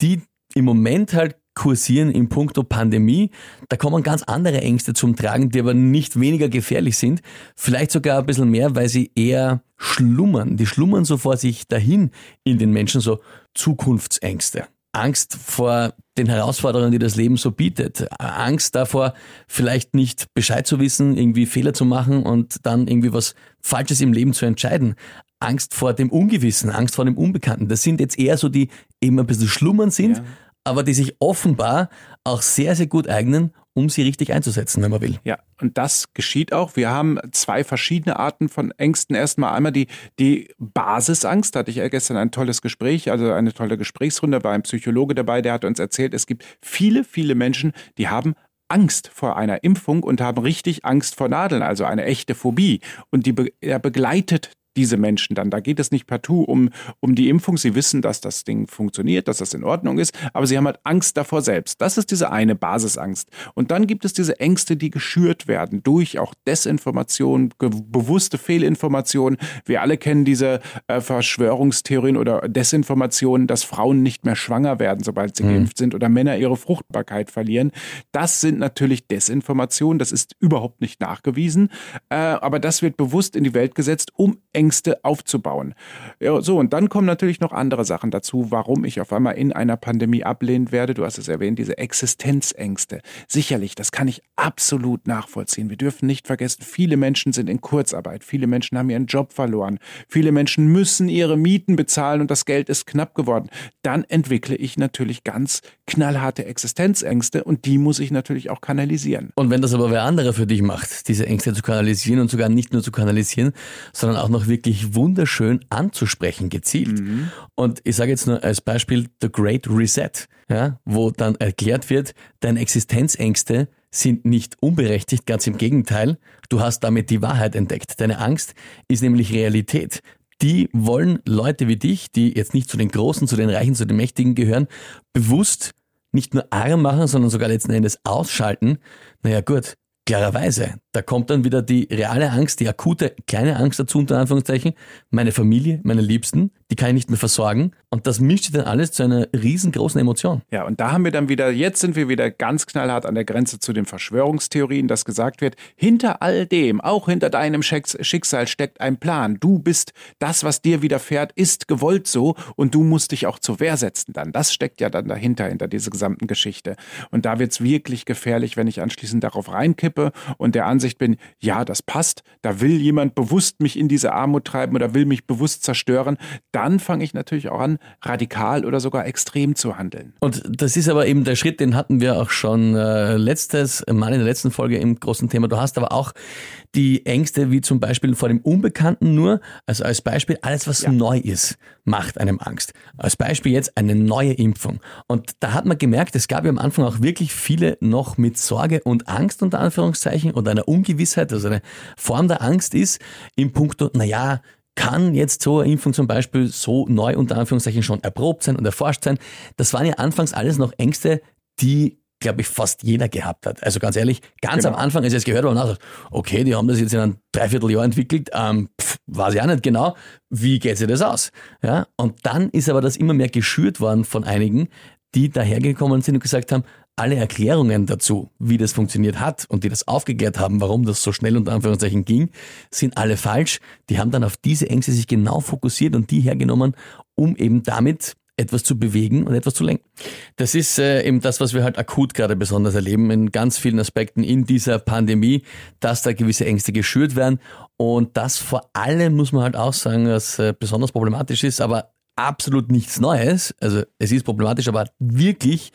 die im Moment halt kursieren in puncto Pandemie. Da kommen ganz andere Ängste zum Tragen, die aber nicht weniger gefährlich sind. Vielleicht sogar ein bisschen mehr, weil sie eher schlummern. Die schlummern so vor sich dahin in den Menschen, so Zukunftsängste. Angst vor den Herausforderungen, die das Leben so bietet. Angst davor, vielleicht nicht Bescheid zu wissen, irgendwie Fehler zu machen und dann irgendwie was Falsches im Leben zu entscheiden. Angst vor dem Ungewissen, Angst vor dem Unbekannten. Das sind jetzt eher so die eben ein bisschen schlummern sind, ja aber die sich offenbar auch sehr, sehr gut eignen, um sie richtig einzusetzen, wenn man will. Ja, und das geschieht auch. Wir haben zwei verschiedene Arten von Ängsten. Erstmal einmal die, die Basisangst. Da hatte ich gestern ein tolles Gespräch, also eine tolle Gesprächsrunde, war ein Psychologe dabei, der hat uns erzählt, es gibt viele, viele Menschen, die haben Angst vor einer Impfung und haben richtig Angst vor Nadeln, also eine echte Phobie. Und die be er begleitet diese Menschen dann. Da geht es nicht partout um, um die Impfung. Sie wissen, dass das Ding funktioniert, dass das in Ordnung ist, aber sie haben halt Angst davor selbst. Das ist diese eine Basisangst. Und dann gibt es diese Ängste, die geschürt werden durch auch Desinformation, bewusste Fehlinformation. Wir alle kennen diese äh, Verschwörungstheorien oder Desinformationen, dass Frauen nicht mehr schwanger werden, sobald sie mhm. geimpft sind oder Männer ihre Fruchtbarkeit verlieren. Das sind natürlich Desinformationen. Das ist überhaupt nicht nachgewiesen. Äh, aber das wird bewusst in die Welt gesetzt, um Ängste aufzubauen. Ja, so, und dann kommen natürlich noch andere Sachen dazu, warum ich auf einmal in einer Pandemie ablehnt werde. Du hast es erwähnt, diese Existenzängste. Sicherlich, das kann ich absolut nachvollziehen. Wir dürfen nicht vergessen, viele Menschen sind in Kurzarbeit, viele Menschen haben ihren Job verloren, viele Menschen müssen ihre Mieten bezahlen und das Geld ist knapp geworden. Dann entwickle ich natürlich ganz knallharte Existenzängste und die muss ich natürlich auch kanalisieren. Und wenn das aber wer andere für dich macht, diese Ängste zu kanalisieren und sogar nicht nur zu kanalisieren, sondern auch noch wirklich wunderschön anzusprechen, gezielt. Mhm. Und ich sage jetzt nur als Beispiel The Great Reset, ja, wo dann erklärt wird, deine Existenzängste sind nicht unberechtigt, ganz im Gegenteil, du hast damit die Wahrheit entdeckt. Deine Angst ist nämlich Realität. Die wollen Leute wie dich, die jetzt nicht zu den Großen, zu den Reichen, zu den Mächtigen gehören, bewusst nicht nur arm machen, sondern sogar letzten Endes ausschalten. Naja gut, Klarerweise. Da kommt dann wieder die reale Angst, die akute kleine Angst dazu, unter Anführungszeichen. Meine Familie, meine Liebsten, die kann ich nicht mehr versorgen. Und das mischt sich dann alles zu einer riesengroßen Emotion. Ja, und da haben wir dann wieder, jetzt sind wir wieder ganz knallhart an der Grenze zu den Verschwörungstheorien, dass gesagt wird, hinter all dem, auch hinter deinem Schicksal steckt ein Plan. Du bist, das, was dir widerfährt, ist gewollt so und du musst dich auch zur Wehr setzen dann. Das steckt ja dann dahinter, hinter dieser gesamten Geschichte. Und da wird es wirklich gefährlich, wenn ich anschließend darauf reinkippe Grippe und der Ansicht bin, ja, das passt, da will jemand bewusst mich in diese Armut treiben oder will mich bewusst zerstören, dann fange ich natürlich auch an, radikal oder sogar extrem zu handeln. Und das ist aber eben der Schritt, den hatten wir auch schon äh, letztes Mal in der letzten Folge im großen Thema. Du hast aber auch die Ängste wie zum Beispiel vor dem Unbekannten nur, also als Beispiel alles, was ja. neu ist, macht einem Angst. Als Beispiel jetzt eine neue Impfung. Und da hat man gemerkt, es gab ja am Anfang auch wirklich viele noch mit Sorge und Angst unter Anführungszeichen und einer Ungewissheit, also eine Form der Angst ist im Punkto, naja, kann jetzt so eine Impfung zum Beispiel so neu unter Anführungszeichen schon erprobt sein und erforscht sein? Das waren ja anfangs alles noch Ängste, die glaube ich, fast jeder gehabt hat. Also ganz ehrlich, ganz genau. am Anfang, als ich es gehört habe, dachte okay, die haben das jetzt in einem Dreivierteljahr entwickelt, ähm, pff, weiß ich auch nicht genau, wie geht sich das aus? Ja, und dann ist aber das immer mehr geschürt worden von einigen, die dahergekommen sind und gesagt haben, alle Erklärungen dazu, wie das funktioniert hat und die das aufgeklärt haben, warum das so schnell unter Anführungszeichen ging, sind alle falsch. Die haben dann auf diese Ängste sich genau fokussiert und die hergenommen, um eben damit etwas zu bewegen und etwas zu lenken. Das ist äh, eben das, was wir halt akut gerade besonders erleben in ganz vielen Aspekten in dieser Pandemie, dass da gewisse Ängste geschürt werden und das vor allem muss man halt auch sagen, was äh, besonders problematisch ist, aber absolut nichts Neues. Also es ist problematisch, aber wirklich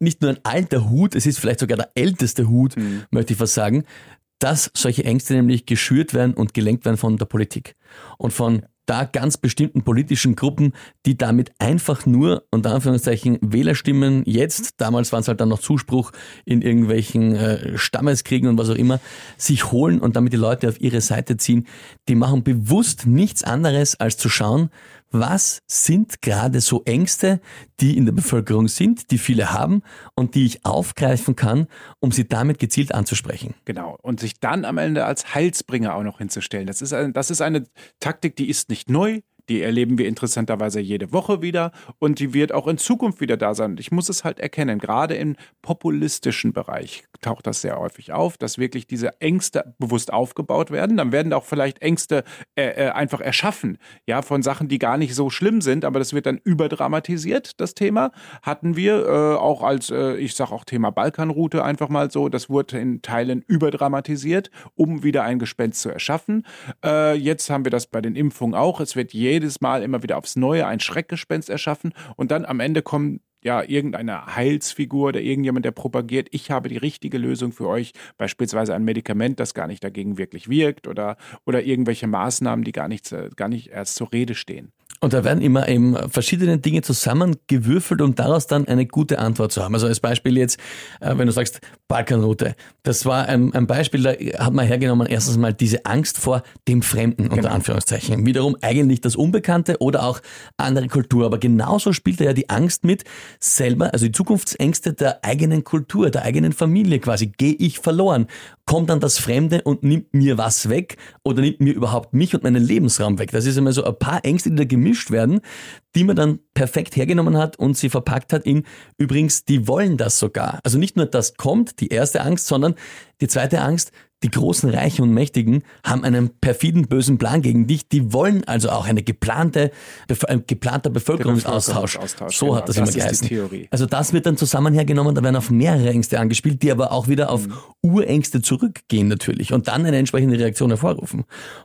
nicht nur ein alter Hut, es ist vielleicht sogar der älteste Hut, mhm. möchte ich fast sagen, dass solche Ängste nämlich geschürt werden und gelenkt werden von der Politik und von da ganz bestimmten politischen Gruppen, die damit einfach nur, unter Anführungszeichen, Wählerstimmen jetzt, damals waren es halt dann noch Zuspruch in irgendwelchen äh, Stammeskriegen und was auch immer, sich holen und damit die Leute auf ihre Seite ziehen. Die machen bewusst nichts anderes, als zu schauen, was sind gerade so Ängste, die in der Bevölkerung sind, die viele haben und die ich aufgreifen kann, um sie damit gezielt anzusprechen. Genau. Und sich dann am Ende als Heilsbringer auch noch hinzustellen. Das ist, ein, das ist eine Taktik, die ist nicht neu, die erleben wir interessanterweise jede Woche wieder und die wird auch in Zukunft wieder da sein. Ich muss es halt erkennen, gerade im populistischen Bereich taucht das sehr häufig auf, dass wirklich diese Ängste bewusst aufgebaut werden. Dann werden auch vielleicht Ängste äh, äh, einfach erschaffen, ja, von Sachen, die gar nicht so schlimm sind, aber das wird dann überdramatisiert, das Thema. Hatten wir äh, auch als, äh, ich sage auch Thema Balkanroute einfach mal so, das wurde in Teilen überdramatisiert, um wieder ein Gespenst zu erschaffen. Äh, jetzt haben wir das bei den Impfungen auch. Es wird jeder jedes Mal immer wieder aufs Neue ein Schreckgespenst erschaffen und dann am Ende kommen ja, irgendeine Heilsfigur oder irgendjemand, der propagiert, ich habe die richtige Lösung für euch, beispielsweise ein Medikament, das gar nicht dagegen wirklich wirkt oder, oder irgendwelche Maßnahmen, die gar nicht, gar nicht erst zur Rede stehen. Und da werden immer eben verschiedene Dinge zusammengewürfelt, um daraus dann eine gute Antwort zu haben. Also als Beispiel jetzt, äh, wenn du sagst Balkanroute, das war ein, ein Beispiel, da hat man hergenommen erstens mal diese Angst vor dem Fremden, unter genau. Anführungszeichen. Wiederum eigentlich das Unbekannte oder auch andere Kultur. Aber genauso spielt da ja die Angst mit, selber, also die Zukunftsängste der eigenen Kultur, der eigenen Familie quasi. Gehe ich verloren? Kommt dann das Fremde und nimmt mir was weg oder nimmt mir überhaupt mich und meinen Lebensraum weg? Das ist immer so ein paar Ängste, die da gemischt gemischt werden, die man dann perfekt hergenommen hat und sie verpackt hat in, übrigens, die wollen das sogar. Also nicht nur das kommt, die erste Angst, sondern die zweite Angst, die großen Reichen und Mächtigen haben einen perfiden, bösen Plan gegen dich. Die wollen also auch eine geplante, ein geplanter Bevölkerungsaustausch. Bevölkerungsaustausch so genau. hat das, das immer geheißen. Also das wird dann zusammen hergenommen, da werden auf mehrere Ängste angespielt, die aber auch wieder auf mhm. Urängste zurückgehen natürlich und dann eine entsprechende Reaktion hervorrufen.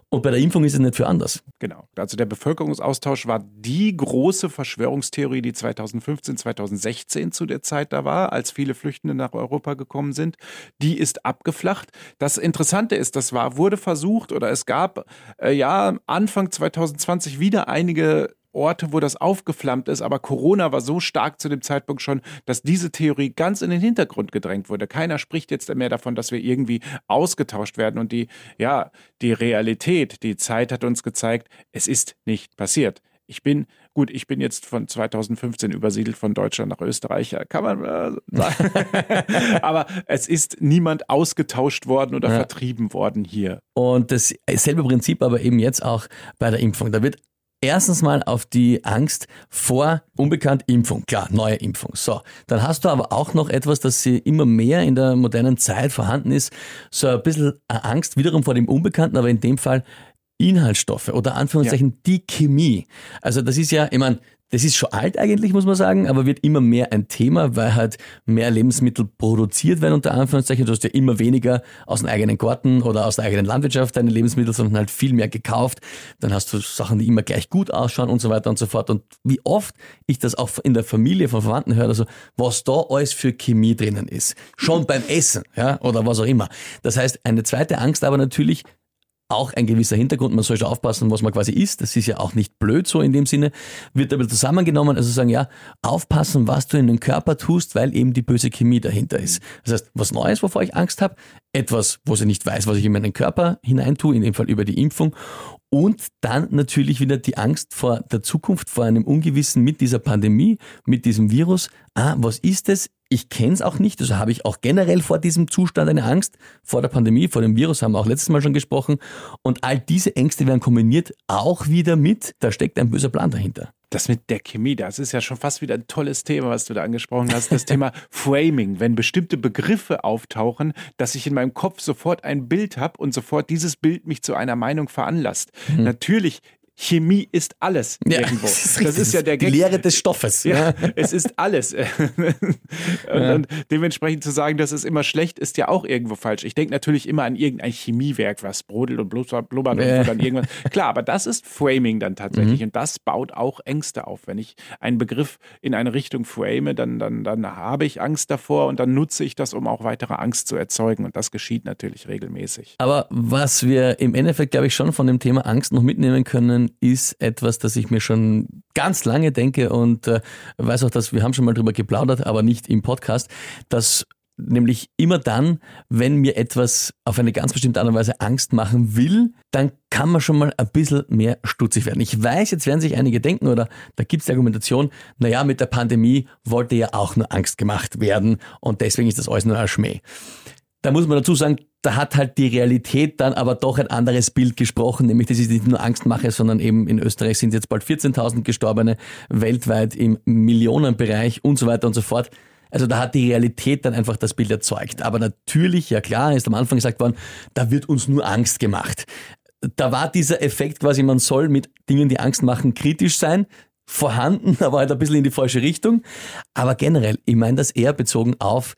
Und bei der Impfung ist es nicht für anders. Genau. Also der Bevölkerungsaustausch war die große Verschwörungstheorie, die 2015, 2016 zu der Zeit da war, als viele Flüchtende nach Europa gekommen sind. Die ist abgeflacht. Das Interessante ist, das war, wurde versucht oder es gab äh, ja Anfang 2020 wieder einige Orte, wo das aufgeflammt ist, aber Corona war so stark zu dem Zeitpunkt schon, dass diese Theorie ganz in den Hintergrund gedrängt wurde. Keiner spricht jetzt mehr davon, dass wir irgendwie ausgetauscht werden und die, ja, die Realität, die Zeit hat uns gezeigt, es ist nicht passiert. Ich bin, gut, ich bin jetzt von 2015 übersiedelt von Deutschland nach Österreich, kann man äh, sagen. Aber es ist niemand ausgetauscht worden oder ja. vertrieben worden hier. Und dasselbe Prinzip aber eben jetzt auch bei der Impfung. Da wird erstens mal auf die Angst vor unbekannt Impfung. Klar, neue Impfung. So, dann hast du aber auch noch etwas, das immer mehr in der modernen Zeit vorhanden ist. So ein bisschen Angst wiederum vor dem Unbekannten, aber in dem Fall Inhaltsstoffe oder Anführungszeichen ja. die Chemie. Also das ist ja, ich meine, Das ist schon alt eigentlich, muss man sagen, aber wird immer mehr ein Thema, weil halt mehr Lebensmittel produziert werden, unter Anführungszeichen. Du hast ja immer weniger aus dem eigenen Garten oder aus der eigenen Landwirtschaft deine Lebensmittel, sondern halt viel mehr gekauft. Dann hast du Sachen, die immer gleich gut ausschauen und so weiter und so fort. Und wie oft ich das auch in der Familie von Verwandten höre, also was da alles für Chemie drinnen ist. Schon beim Essen, ja, oder was auch immer. Das heißt, eine zweite Angst aber natürlich, auch ein gewisser Hintergrund. Man soll schon aufpassen, was man quasi isst. Das ist ja auch nicht blöd so in dem Sinne. Wird aber zusammengenommen, also sagen, ja, aufpassen, was du in den Körper tust, weil eben die böse Chemie dahinter ist. Das heißt, was Neues, wovor ich Angst habe, etwas, wo ich nicht weiß, was ich in meinen Körper hineintue, in dem Fall über die Impfung. Und dann natürlich wieder die Angst vor der Zukunft, vor einem Ungewissen mit dieser Pandemie, mit diesem Virus. Ah, was ist es? Ich kenne es auch nicht, also habe ich auch generell vor diesem Zustand eine Angst, vor der Pandemie, vor dem Virus, haben wir auch letztes Mal schon gesprochen. Und all diese Ängste werden kombiniert auch wieder mit, da steckt ein böser Plan dahinter. Das mit der Chemie, das ist ja schon fast wieder ein tolles Thema, was du da angesprochen hast. Das Thema Framing, wenn bestimmte Begriffe auftauchen, dass ich in meinem Kopf sofort ein Bild habe und sofort dieses Bild mich zu einer Meinung veranlasst. Mhm. Natürlich Chemie ist alles ja, irgendwo. Das ist, das ist ja der Gag. Die Lehre des Stoffes. Ja, es ist alles. und, ja. und, dementsprechend zu sagen, das ist immer schlecht, ist ja auch irgendwo falsch. Ich denke natürlich immer an irgendein Chemiewerk, was brodelt und blubbert und dann irgendwas. Klar, aber das ist Framing dann tatsächlich mhm. und das baut auch Ängste auf. Wenn ich einen Begriff in eine Richtung frame, dann, dann, dann habe ich Angst davor und dann nutze ich das, um auch weitere Angst zu erzeugen und das geschieht natürlich regelmäßig. Aber was wir im Endeffekt, glaube ich, schon von dem Thema Angst noch mitnehmen können, ist etwas, das ich mir schon ganz lange denke und äh, weiß auch, dass wir haben schon mal drüber geplaudert, aber nicht im Podcast, dass nämlich immer dann, wenn mir etwas auf eine ganz bestimmte Art und Weise Angst machen will, dann kann man schon mal ein bisschen mehr stutzig werden. Ich weiß, jetzt werden sich einige denken oder da gibt es die Argumentation, naja, mit der Pandemie wollte ja auch nur Angst gemacht werden und deswegen ist das alles nur ein Schmäh. Da muss man dazu sagen, da hat halt die Realität dann aber doch ein anderes Bild gesprochen, nämlich das ist nicht nur Angstmache, sondern eben in Österreich sind jetzt bald 14.000 Gestorbene, weltweit im Millionenbereich und so weiter und so fort. Also da hat die Realität dann einfach das Bild erzeugt. Aber natürlich, ja klar, ist am Anfang gesagt worden, da wird uns nur Angst gemacht. Da war dieser Effekt quasi, man soll mit Dingen, die Angst machen, kritisch sein vorhanden, aber halt ein bisschen in die falsche Richtung. Aber generell, ich meine das eher bezogen auf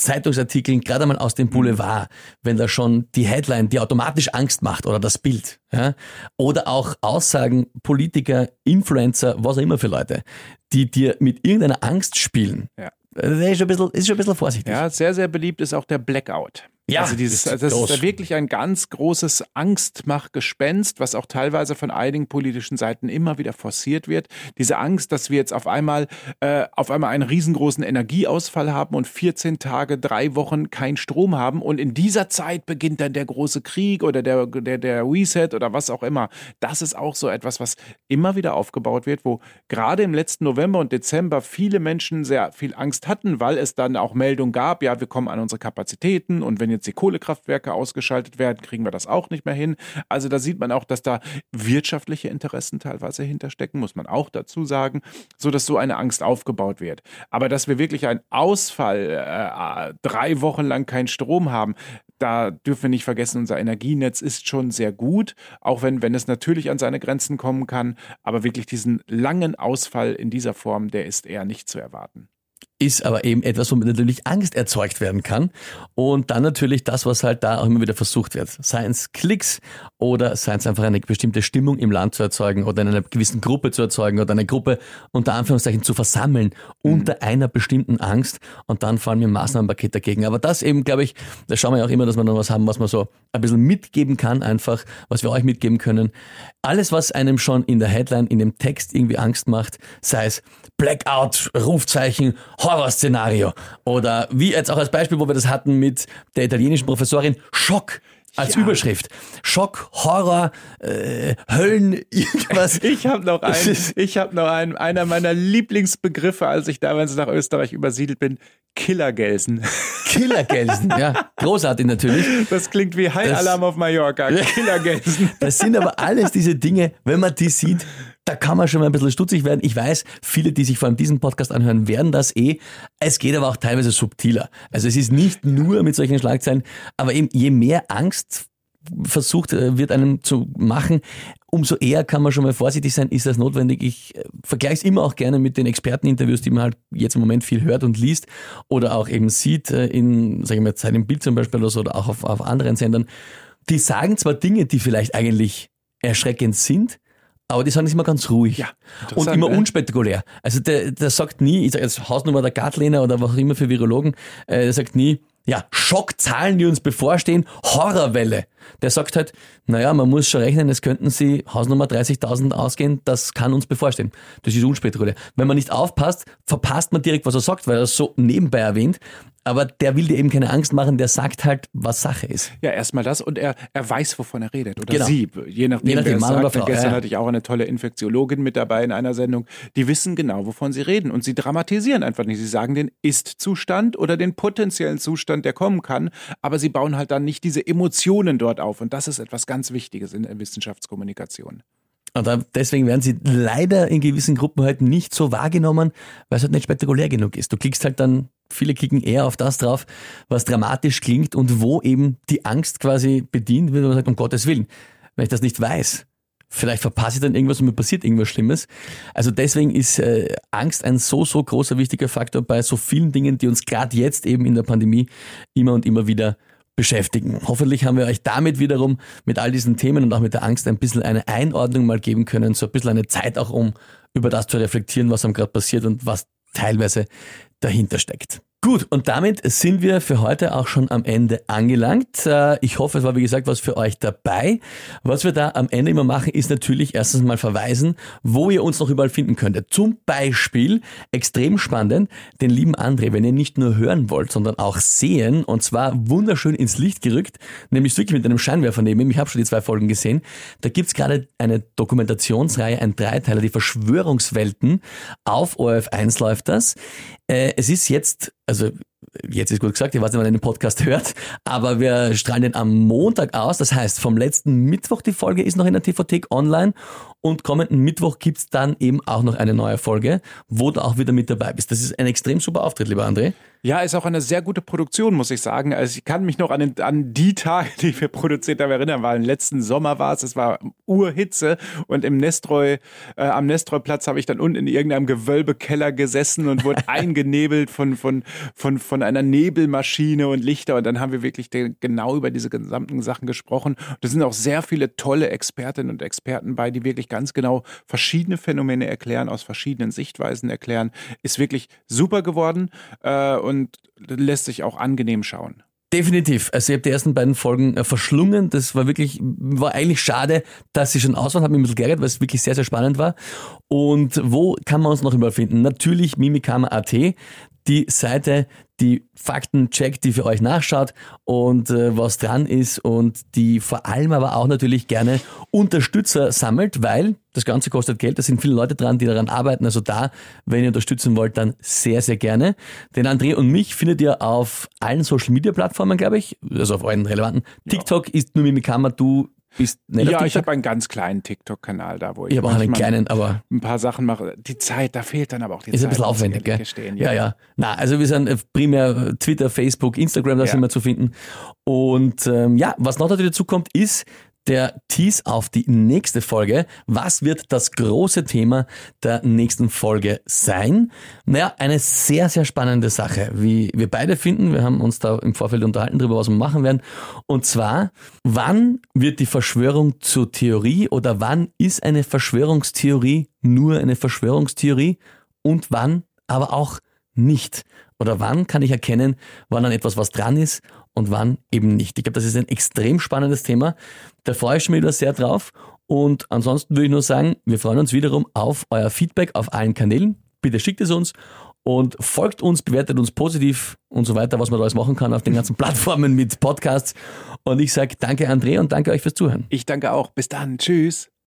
Zeitungsartikeln, gerade mal aus dem. Boulevard, wenn da schon die Headline, die automatisch Angst macht oder das Bild, ja, oder auch Aussagen Politiker, Influencer, was auch immer für Leute, die dir mit irgendeiner Angst spielen. Ja. Das ist schon, ein bisschen, ist schon ein bisschen vorsichtig. Ja, sehr, sehr beliebt ist auch der Blackout. Ja, also dieses, ist, das ist wirklich ein ganz großes Angstmachgespenst, was auch teilweise von einigen politischen Seiten immer wieder forciert wird. Diese Angst, dass wir jetzt auf einmal äh, auf einmal einen riesengroßen Energieausfall haben und 14 Tage, drei Wochen kein Strom haben und in dieser Zeit beginnt dann der große Krieg oder der der der Reset oder was auch immer. Das ist auch so etwas, was immer wieder aufgebaut wird, wo gerade im letzten November und Dezember viele Menschen sehr viel Angst hatten, weil es dann auch Meldungen gab, ja, wir kommen an unsere Kapazitäten und wenn jetzt die Kohlekraftwerke ausgeschaltet werden, kriegen wir das auch nicht mehr hin. Also da sieht man auch, dass da wirtschaftliche Interessen teilweise hinterstecken, muss man auch dazu sagen, so dass so eine Angst aufgebaut wird. Aber dass wir wirklich einen Ausfall, äh, drei Wochen lang keinen Strom haben, da dürfen wir nicht vergessen, unser Energienetz ist schon sehr gut, auch wenn, wenn es natürlich an seine Grenzen kommen kann. Aber wirklich diesen langen Ausfall in dieser Form, der ist eher nicht zu erwarten ist aber eben etwas, womit natürlich Angst erzeugt werden kann. Und dann natürlich das, was halt da auch immer wieder versucht wird. Seien es Klicks oder seien es einfach eine bestimmte Stimmung im Land zu erzeugen oder in einer gewissen Gruppe zu erzeugen oder eine Gruppe unter Anführungszeichen zu versammeln mhm. unter einer bestimmten Angst und dann fallen mir Maßnahmenpaket dagegen. Aber das eben, glaube ich, da schauen wir ja auch immer, dass wir noch was haben, was man so ein bisschen mitgeben kann, einfach, was wir euch mitgeben können. Alles, was einem schon in der Headline, in dem Text irgendwie Angst macht, sei es Blackout, Rufzeichen, Horrorszenario oder wie jetzt auch als Beispiel, wo wir das hatten mit der italienischen Professorin, Schock als ja. Überschrift. Schock, Horror, äh, Höllen, irgendwas. Ich habe noch einen, ich habe noch einen, einer meiner Lieblingsbegriffe, als ich damals nach Österreich übersiedelt bin, Killergelsen. Killergelsen, ja. Großartig natürlich. Das klingt wie High Alarm auf Mallorca. Killergelsen. Das sind aber alles diese Dinge, wenn man die sieht, da kann man schon mal ein bisschen stutzig werden. Ich weiß, viele, die sich vor allem diesen Podcast anhören, werden das eh. Es geht aber auch teilweise subtiler. Also es ist nicht nur mit solchen Schlagzeilen, aber eben je mehr Angst versucht äh, wird, einem zu machen, umso eher kann man schon mal vorsichtig sein, ist das notwendig. Ich äh, vergleiche es immer auch gerne mit den Experteninterviews, die man halt jetzt im Moment viel hört und liest oder auch eben sieht äh, in, sagen wir Zeit im Bild zum Beispiel oder, oder auch auf, auf anderen Sendern. Die sagen zwar Dinge, die vielleicht eigentlich erschreckend sind, aber die sagen es immer ganz ruhig Ja, und immer ne? unspektakulär. Also der, der sagt nie, ich sage jetzt Hausnummer der Gartlehner oder was auch immer für Virologen, äh, der sagt nie, ja, Schockzahlen, die uns bevorstehen, Horrorwelle. Der sagt halt, naja, man muss schon rechnen, es könnten sie Hausnummer 30.000 ausgehen, das kann uns bevorstehen. Das ist unspektakulär. Wenn man nicht aufpasst, verpasst man direkt, was er sagt, weil er es so nebenbei erwähnt. Aber der will dir eben keine Angst machen, der sagt halt, was Sache ist. Ja, erstmal das und er, er weiß, wovon er redet. Oder Genau. sie, je nachdem, Je nachdem, wer es Mann oder sagt. Gestern ja. hatte ich auch eine tolle Infektiologin mit dabei in einer Sendung. Die wissen genau, wovon sie reden. Und sie dramatisieren einfach nicht. Sie sagen den Ist-Zustand oder den potenziellen Zustand, der kommen kann. Aber sie bauen halt dann nicht diese Emotionen dort auf. Und das ist etwas ganz Wichtiges in der Wissenschaftskommunikation. Und deswegen werden sie leider in gewissen Gruppen halt nicht so wahrgenommen, weil es halt nicht spektakulär genug ist. Du klickst halt dann, viele klicken eher auf das drauf, was dramatisch klingt und wo eben die Angst quasi bedient wird und man sagt, um Gottes Willen, wenn ich das nicht weiß, vielleicht verpasse ich dann irgendwas und mir passiert irgendwas Schlimmes. Also deswegen ist äh, Angst ein so, so großer wichtiger Faktor bei so vielen Dingen, die uns gerade jetzt eben in der Pandemie immer und immer wieder beschäftigen. Hoffentlich haben wir euch damit wiederum mit all diesen Themen und auch mit der Angst ein bisschen eine Einordnung mal geben können, so ein bisschen eine Zeit auch, um über das zu reflektieren, was am gerade passiert und was teilweise dahinter steckt. Gut, und damit sind wir für heute auch schon am Ende angelangt. Äh, Ich hoffe, es war wie gesagt was für euch dabei. Was wir da am Ende immer machen, ist natürlich erstens mal verweisen, wo ihr uns noch überall finden könntet. Zum Beispiel, extrem spannend, den lieben André, wenn ihr nicht nur hören wollt, sondern auch sehen, und zwar wunderschön ins Licht gerückt, nämlich wirklich mit einem Scheinwerfer neben ihm. Ich habe schon die zwei Folgen gesehen. Da gibt's gerade eine Dokumentationsreihe, ein Dreiteiler, die Verschwörungswelten. Auf ORF1 läuft das. Äh, Es ist jetzt, also jetzt ist gut gesagt, ich weiß nicht, wann ihr den Podcast hört, aber wir strahlen den am Montag aus. Das heißt, vom letzten Mittwoch die Folge ist noch in der TV-Thek online und kommenden Mittwoch gibt's dann eben auch noch eine neue Folge, wo du auch wieder mit dabei bist. Das ist ein extrem super Auftritt, lieber André. Ja, ist auch eine sehr gute Produktion, muss ich sagen. Also ich kann mich noch an, den, an die Tage, die wir produziert haben, erinnern, weil im letzten Sommer war es, es war Urhitze und im Nestreu, äh, am Nestreuplatz habe ich dann unten in irgendeinem Gewölbekeller gesessen und wurde eingenebelt von, von, von, von einer Nebelmaschine und Lichter und dann haben wir wirklich de- genau über diese gesamten Sachen gesprochen. Da sind auch sehr viele tolle Expertinnen und Experten bei, die wirklich ganz genau verschiedene Phänomene erklären, aus verschiedenen Sichtweisen erklären. Ist wirklich super geworden. Äh, und lässt sich auch angenehm schauen. Definitiv. Also ich habe die ersten beiden Folgen äh, verschlungen. Das war wirklich, war eigentlich schade, dass sie schon aus waren. Hat mich ein bisschen geärgert, weil es wirklich sehr, sehr spannend war. Und wo kann man uns noch überall finden? Natürlich mimikama.at, die Seite, die Fakten checkt, die für euch nachschaut und äh, was dran ist und die vor allem aber auch natürlich gerne Unterstützer sammelt, weil das Ganze kostet Geld. Da sind viele Leute dran, die daran arbeiten. Also da, wenn ihr unterstützen wollt, dann sehr, sehr gerne. Den André und mich findet ihr auf allen Social Media Plattformen, glaube ich. Also auf allen relevanten. TikTok ist nur Mimikama, du bist nicht ja, ich habe einen ganz kleinen TikTok-Kanal da, wo ich, Ich habe auch einen kleinen, aber ein paar Sachen mache. Die Zeit, da fehlt dann aber auch die ist Zeit. ein bisschen aufwendig, gell? gestehen, Ja, ja. Na, also wir sind äh, primär Twitter, Facebook, Instagram, da Ja. sind wir zu finden. Und ähm, ja, was noch natürlich dazu kommt, ist der Tease auf die nächste Folge. Was wird das große Thema der nächsten Folge sein? Naja, eine sehr, sehr spannende Sache, wie wir beide finden. Wir haben uns da im Vorfeld unterhalten darüber, was wir machen werden. Und zwar, wann wird die Verschwörung zur Theorie oder wann ist eine Verschwörungstheorie nur eine Verschwörungstheorie und wann aber auch nicht? Oder wann kann ich erkennen, wann an etwas was dran ist und wann eben nicht? Ich glaube, das ist ein extrem spannendes Thema. Da freue ich mich wieder sehr drauf. Und ansonsten würde ich nur sagen, wir freuen uns wiederum auf euer Feedback auf allen Kanälen. Bitte schickt es uns und folgt uns, bewertet uns positiv und so weiter, was man da alles machen kann auf den ganzen Plattformen mit Podcasts. Und ich sage danke André und danke euch fürs Zuhören. Ich danke auch. Bis dann. Tschüss.